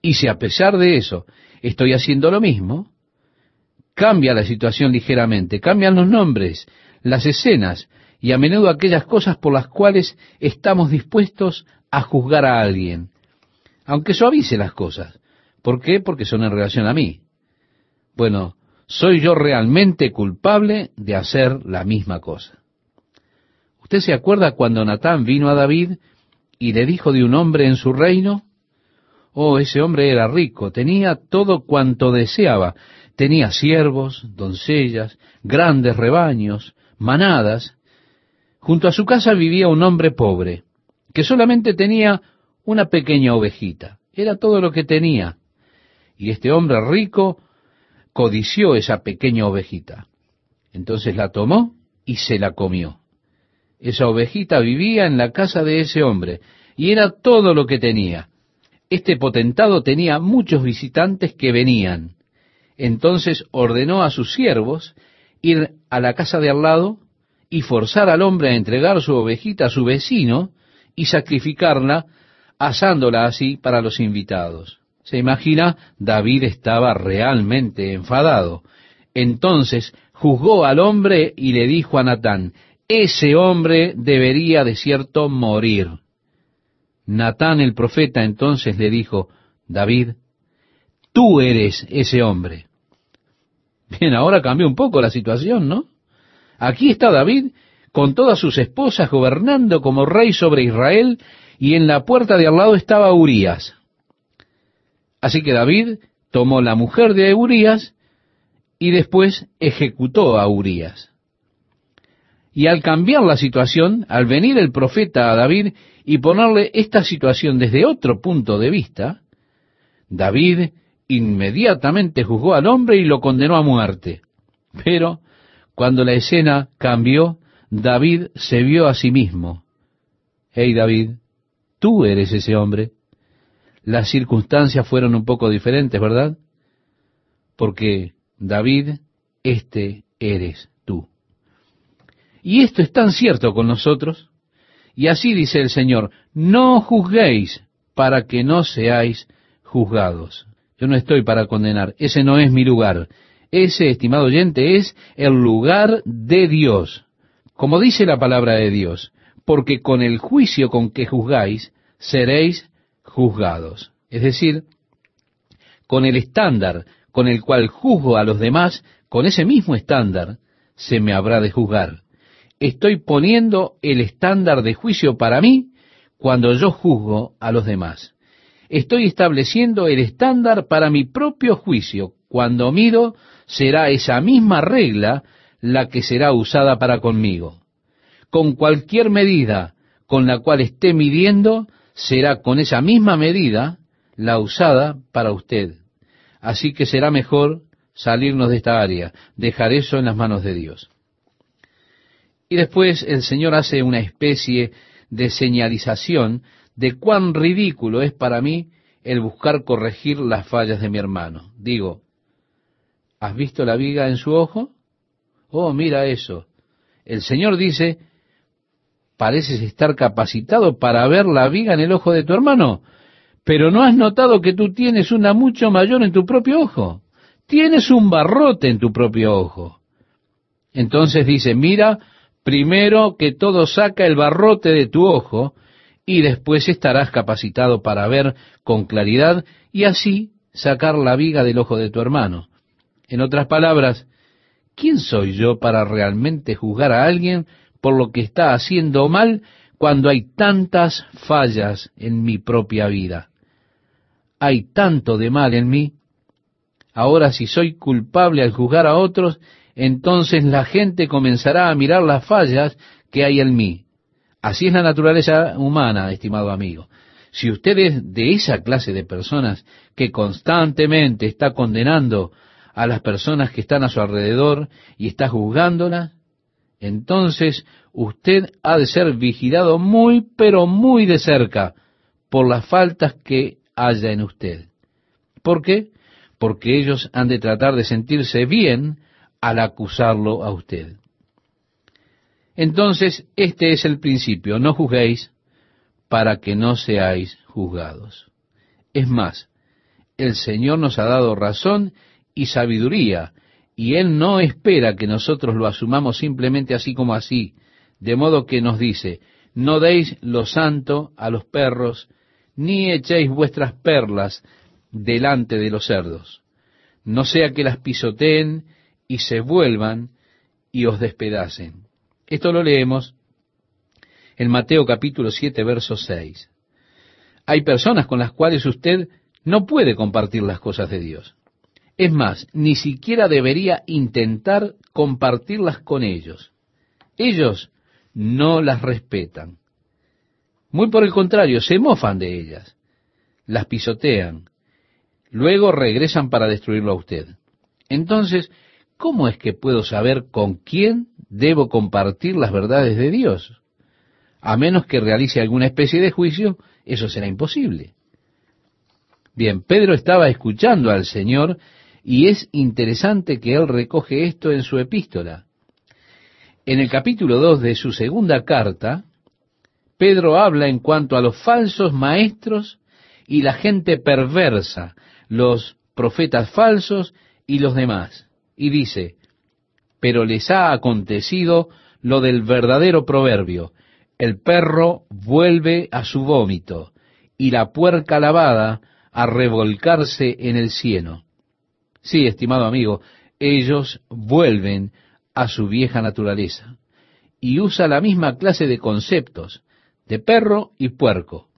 Y si a pesar de eso estoy haciendo lo mismo, cambia la situación ligeramente, cambian los nombres, las escenas y a menudo aquellas cosas por las cuales estamos dispuestos a juzgar a alguien, aunque suavice las cosas. ¿Por qué? Porque son en relación a mí. Bueno, ¿soy yo realmente culpable de hacer la misma cosa? ¿Usted se acuerda cuando Natán vino a David y le dijo de un hombre en su reino? Oh, ese hombre era rico, tenía todo cuanto deseaba, tenía siervos, doncellas, grandes rebaños, manadas. Junto a su casa vivía un hombre pobre, que solamente tenía una pequeña ovejita. Era todo lo que tenía. Y este hombre rico codició esa pequeña ovejita. Entonces la tomó y se la comió. Esa ovejita vivía en la casa de ese hombre y era todo lo que tenía. Este potentado tenía muchos visitantes que venían. Entonces ordenó a sus siervos ir a la casa de al lado y forzar al hombre a entregar su ovejita a su vecino y sacrificarla, asándola así para los invitados. Se imagina, David estaba realmente enfadado. Entonces juzgó al hombre y le dijo a Natán, ese hombre debería de cierto morir. Natán el profeta entonces le dijo, David, tú eres ese hombre. Bien, ahora cambió un poco la situación, ¿no? Aquí está David con todas sus esposas gobernando como rey sobre Israel y en la puerta de al lado estaba Urías. Así que David tomó la mujer de Urías y después ejecutó a Urías. Y al cambiar la situación, al venir el profeta a David y ponerle esta situación desde otro punto de vista, David inmediatamente juzgó al hombre y lo condenó a muerte. Pero cuando la escena cambió, David se vio a sí mismo. Hey David, tú eres ese hombre las circunstancias fueron un poco diferentes, ¿verdad? Porque David, este eres tú. Y esto es tan cierto con nosotros. Y así dice el Señor, no juzguéis para que no seáis juzgados. Yo no estoy para condenar, ese no es mi lugar. Ese, estimado oyente, es el lugar de Dios. Como dice la palabra de Dios, porque con el juicio con que juzgáis, seréis juzgados. Es decir, con el estándar con el cual juzgo a los demás, con ese mismo estándar se me habrá de juzgar. Estoy poniendo el estándar de juicio para mí cuando yo juzgo a los demás. Estoy estableciendo el estándar para mi propio juicio. Cuando mido, será esa misma regla la que será usada para conmigo. Con cualquier medida con la cual esté midiendo, será con esa misma medida la usada para usted. Así que será mejor salirnos de esta área, dejar eso en las manos de Dios. Y después el Señor hace una especie de señalización de cuán ridículo es para mí el buscar corregir las fallas de mi hermano. Digo, ¿has visto la viga en su ojo? Oh, mira eso. El Señor dice, pareces estar capacitado para ver la viga en el ojo de tu hermano, pero no has notado que tú tienes una mucho mayor en tu propio ojo. Tienes un barrote en tu propio ojo. Entonces dice, mira, primero que todo saca el barrote de tu ojo y después estarás capacitado para ver con claridad y así sacar la viga del ojo de tu hermano. En otras palabras, ¿quién soy yo para realmente juzgar a alguien por lo que está haciendo mal cuando hay tantas fallas en mi propia vida. Hay tanto de mal en mí. Ahora si soy culpable al juzgar a otros, entonces la gente comenzará a mirar las fallas que hay en mí. Así es la naturaleza humana, estimado amigo. Si usted es de esa clase de personas que constantemente está condenando a las personas que están a su alrededor y está juzgándolas, entonces usted ha de ser vigilado muy, pero muy de cerca por las faltas que haya en usted. ¿Por qué? Porque ellos han de tratar de sentirse bien al acusarlo a usted. Entonces, este es el principio, no juzguéis para que no seáis juzgados. Es más, el Señor nos ha dado razón y sabiduría y Él no espera que nosotros lo asumamos simplemente así como así, de modo que nos dice, no deis lo santo a los perros, ni echéis vuestras perlas delante de los cerdos, no sea que las pisoteen y se vuelvan y os despedacen. Esto lo leemos en Mateo capítulo 7, verso 6. Hay personas con las cuales usted no puede compartir las cosas de Dios. Es más, ni siquiera debería intentar compartirlas con ellos. Ellos no las respetan. Muy por el contrario, se mofan de ellas, las pisotean, luego regresan para destruirlo a usted. Entonces, ¿cómo es que puedo saber con quién debo compartir las verdades de Dios? A menos que realice alguna especie de juicio, eso será imposible. Bien, Pedro estaba escuchando al Señor y es interesante que él recoge esto en su epístola. En el capítulo 2 de su segunda carta, Pedro habla en cuanto a los falsos maestros y la gente perversa, los profetas falsos y los demás. Y dice, pero les ha acontecido lo del verdadero proverbio, el perro vuelve a su vómito y la puerca lavada a revolcarse en el cieno. Sí, estimado amigo, ellos vuelven a su vieja naturaleza y usa la misma clase de conceptos de perro y puerco.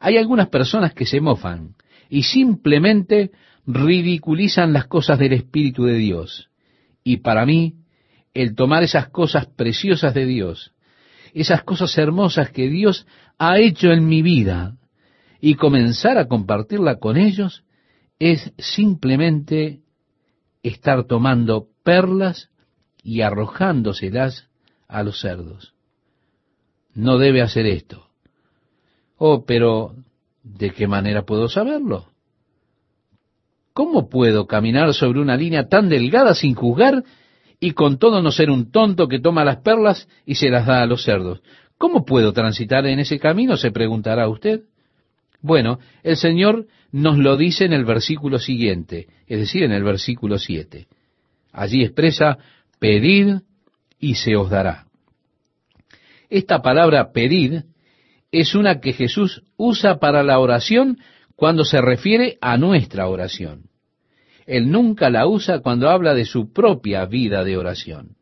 Hay algunas personas que se mofan y simplemente ridiculizan las cosas del Espíritu de Dios. Y para mí, el tomar esas cosas preciosas de Dios, esas cosas hermosas que Dios ha hecho en mi vida, y comenzar a compartirla con ellos, es simplemente estar tomando perlas y arrojándoselas a los cerdos. No debe hacer esto. Oh, pero ¿de qué manera puedo saberlo? ¿Cómo puedo caminar sobre una línea tan delgada sin juzgar y con todo no ser un tonto que toma las perlas y se las da a los cerdos? ¿Cómo puedo transitar en ese camino? se preguntará usted. Bueno, el Señor nos lo dice en el versículo siguiente, es decir, en el versículo 7. Allí expresa, pedid y se os dará. Esta palabra pedid es una que Jesús usa para la oración cuando se refiere a nuestra oración. Él nunca la usa cuando habla de su propia vida de oración.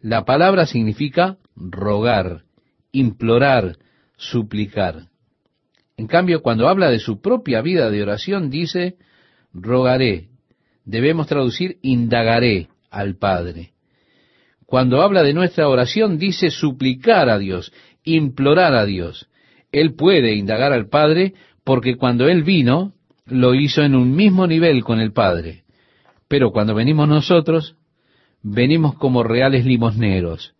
La palabra significa rogar, implorar, suplicar. En cambio, cuando habla de su propia vida de oración, dice, rogaré. Debemos traducir, indagaré al Padre. Cuando habla de nuestra oración, dice suplicar a Dios, implorar a Dios. Él puede indagar al Padre porque cuando Él vino, lo hizo en un mismo nivel con el Padre. Pero cuando venimos nosotros, venimos como reales limosneros,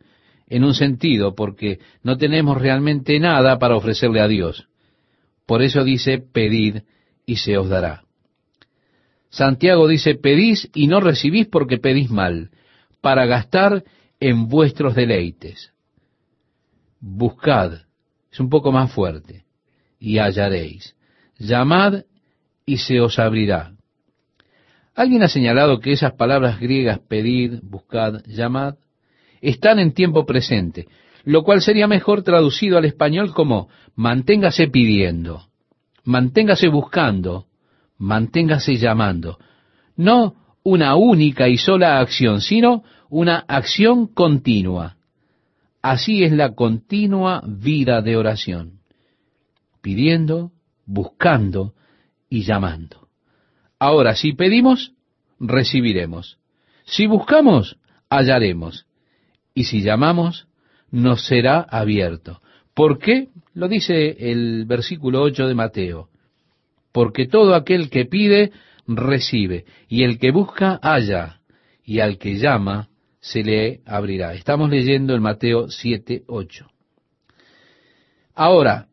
en un sentido, porque no tenemos realmente nada para ofrecerle a Dios. Por eso dice, pedid y se os dará. Santiago dice, pedís y no recibís porque pedís mal, para gastar en vuestros deleites. Buscad, es un poco más fuerte, y hallaréis. Llamad y se os abrirá. Alguien ha señalado que esas palabras griegas, pedid, buscad, llamad, están en tiempo presente, lo cual sería mejor traducido al español como manténgase pidiendo, manténgase buscando, manténgase llamando. No una única y sola acción, sino una acción continua. Así es la continua vida de oración, pidiendo, buscando y llamando. Ahora, si pedimos, recibiremos. Si buscamos, hallaremos. Y si llamamos, nos será abierto. ¿Por qué? Lo dice el versículo 8 de Mateo. Porque todo aquel que pide, recibe, y el que busca, halla, y al que llama, se le abrirá. Estamos leyendo el Mateo 7, 8. Ahora,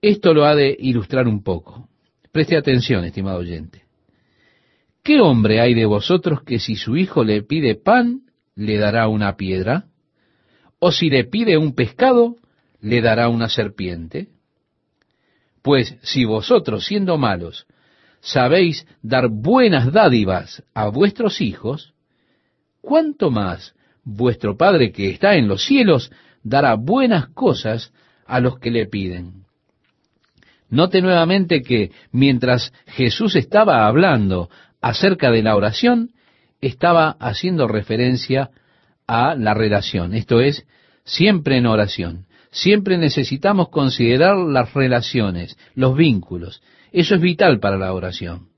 esto lo ha de ilustrar un poco. Preste atención, estimado oyente. ¿Qué hombre hay de vosotros que si su hijo le pide pan, le dará una piedra? ¿O si le pide un pescado, le dará una serpiente? Pues si vosotros, siendo malos, sabéis dar buenas dádivas a vuestros hijos, ¿cuánto más vuestro Padre que está en los cielos dará buenas cosas a los que le piden? Note nuevamente que mientras Jesús estaba hablando acerca de la oración, estaba haciendo referencia a la relación, esto es, siempre en oración. Siempre necesitamos considerar las relaciones, los vínculos. Eso es vital para la oración.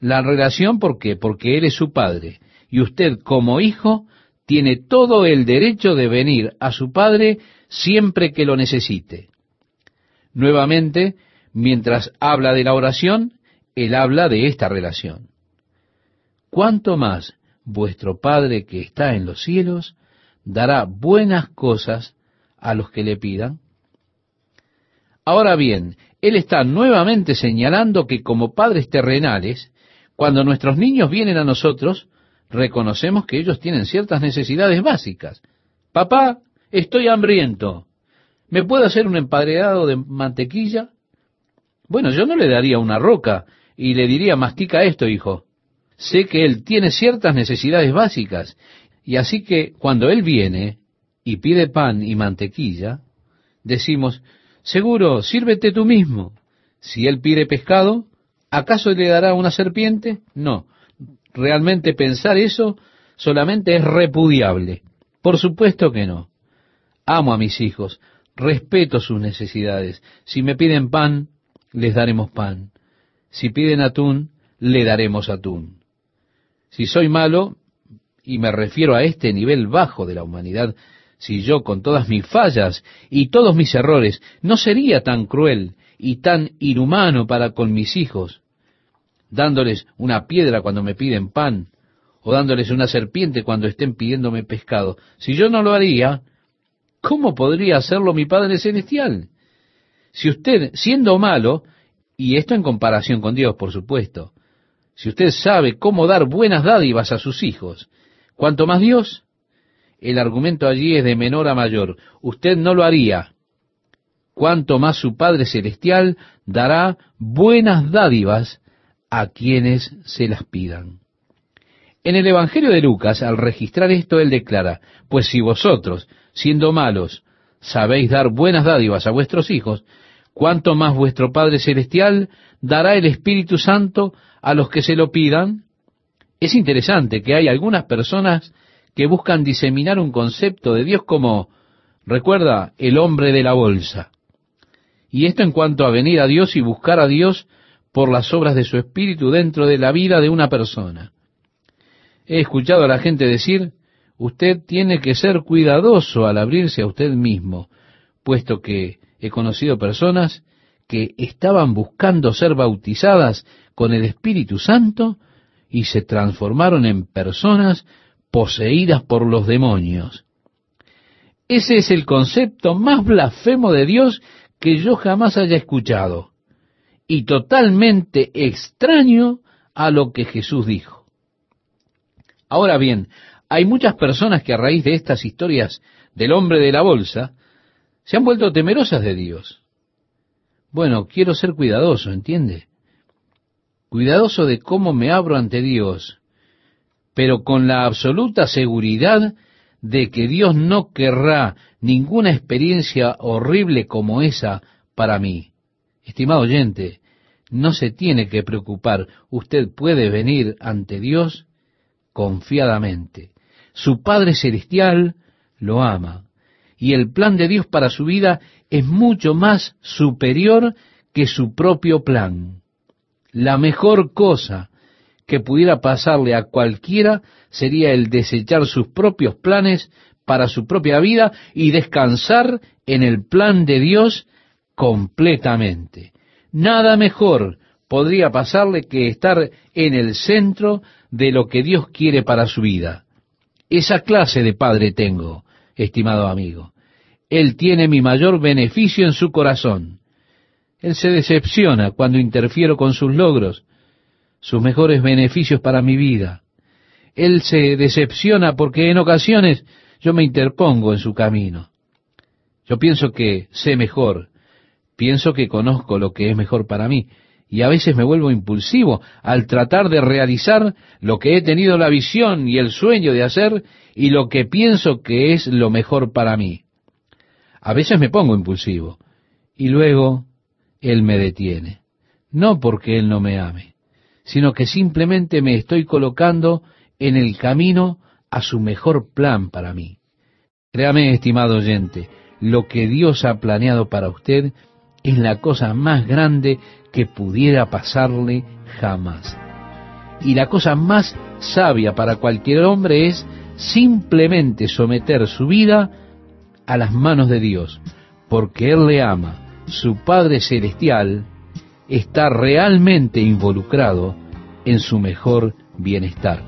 La relación, ¿por qué? Porque Él es su Padre. Y usted como hijo tiene todo el derecho de venir a su Padre siempre que lo necesite. Nuevamente, mientras habla de la oración, Él habla de esta relación. ¿Cuánto más vuestro Padre que está en los cielos dará buenas cosas a los que le pidan? Ahora bien, Él está nuevamente señalando que como padres terrenales, cuando nuestros niños vienen a nosotros, reconocemos que ellos tienen ciertas necesidades básicas. Papá, estoy hambriento. ¿Me puedo hacer un empadreado de mantequilla? Bueno, yo no le daría una roca y le diría, mastica esto, hijo. Sé que él tiene ciertas necesidades básicas y así que cuando él viene y pide pan y mantequilla, decimos, seguro, sírvete tú mismo. Si él pide pescado, ¿acaso le dará una serpiente? No. Realmente pensar eso solamente es repudiable. Por supuesto que no. Amo a mis hijos, respeto sus necesidades. Si me piden pan, les daremos pan. Si piden atún, le daremos atún. Si soy malo, y me refiero a este nivel bajo de la humanidad, si yo con todas mis fallas y todos mis errores no sería tan cruel y tan inhumano para con mis hijos, dándoles una piedra cuando me piden pan, o dándoles una serpiente cuando estén pidiéndome pescado, si yo no lo haría, ¿cómo podría hacerlo mi Padre Celestial? Si usted, siendo malo, y esto en comparación con Dios, por supuesto, si usted sabe cómo dar buenas dádivas a sus hijos, cuanto más Dios, el argumento allí es de menor a mayor. Usted no lo haría. Cuanto más su Padre Celestial dará buenas dádivas a quienes se las pidan. En el Evangelio de Lucas, al registrar esto, él declara, pues si vosotros, siendo malos, sabéis dar buenas dádivas a vuestros hijos, cuánto más vuestro Padre Celestial dará el Espíritu Santo a los que se lo pidan. Es interesante que hay algunas personas que buscan diseminar un concepto de Dios como, recuerda, el hombre de la bolsa. Y esto en cuanto a venir a Dios y buscar a Dios por las obras de su espíritu dentro de la vida de una persona. He escuchado a la gente decir, usted tiene que ser cuidadoso al abrirse a usted mismo, puesto que he conocido personas que estaban buscando ser bautizadas con el Espíritu Santo y se transformaron en personas poseídas por los demonios. Ese es el concepto más blasfemo de Dios que yo jamás haya escuchado y totalmente extraño a lo que Jesús dijo. Ahora bien, hay muchas personas que a raíz de estas historias del hombre de la bolsa se han vuelto temerosas de Dios. Bueno, quiero ser cuidadoso, ¿entiende? Cuidadoso de cómo me abro ante Dios, pero con la absoluta seguridad de que Dios no querrá ninguna experiencia horrible como esa para mí. Estimado oyente, no se tiene que preocupar. Usted puede venir ante Dios confiadamente. Su Padre Celestial lo ama. Y el plan de Dios para su vida es mucho más superior que su propio plan. La mejor cosa que pudiera pasarle a cualquiera sería el desechar sus propios planes para su propia vida y descansar en el plan de Dios completamente. Nada mejor podría pasarle que estar en el centro de lo que Dios quiere para su vida. Esa clase de padre tengo, estimado amigo. Él tiene mi mayor beneficio en su corazón. Él se decepciona cuando interfiero con sus logros, sus mejores beneficios para mi vida. Él se decepciona porque en ocasiones yo me interpongo en su camino. Yo pienso que sé mejor, pienso que conozco lo que es mejor para mí, y a veces me vuelvo impulsivo al tratar de realizar lo que he tenido la visión y el sueño de hacer y lo que pienso que es lo mejor para mí. A veces me pongo impulsivo y luego Él me detiene. No porque Él no me ame, sino que simplemente me estoy colocando en el camino a su mejor plan para mí. Créame, estimado oyente, lo que Dios ha planeado para usted es la cosa más grande que pudiera pasarle jamás. Y la cosa más sabia para cualquier hombre es simplemente someter su vida a las manos de Dios, porque Él le ama. Su Padre Celestial está realmente involucrado en su mejor bienestar.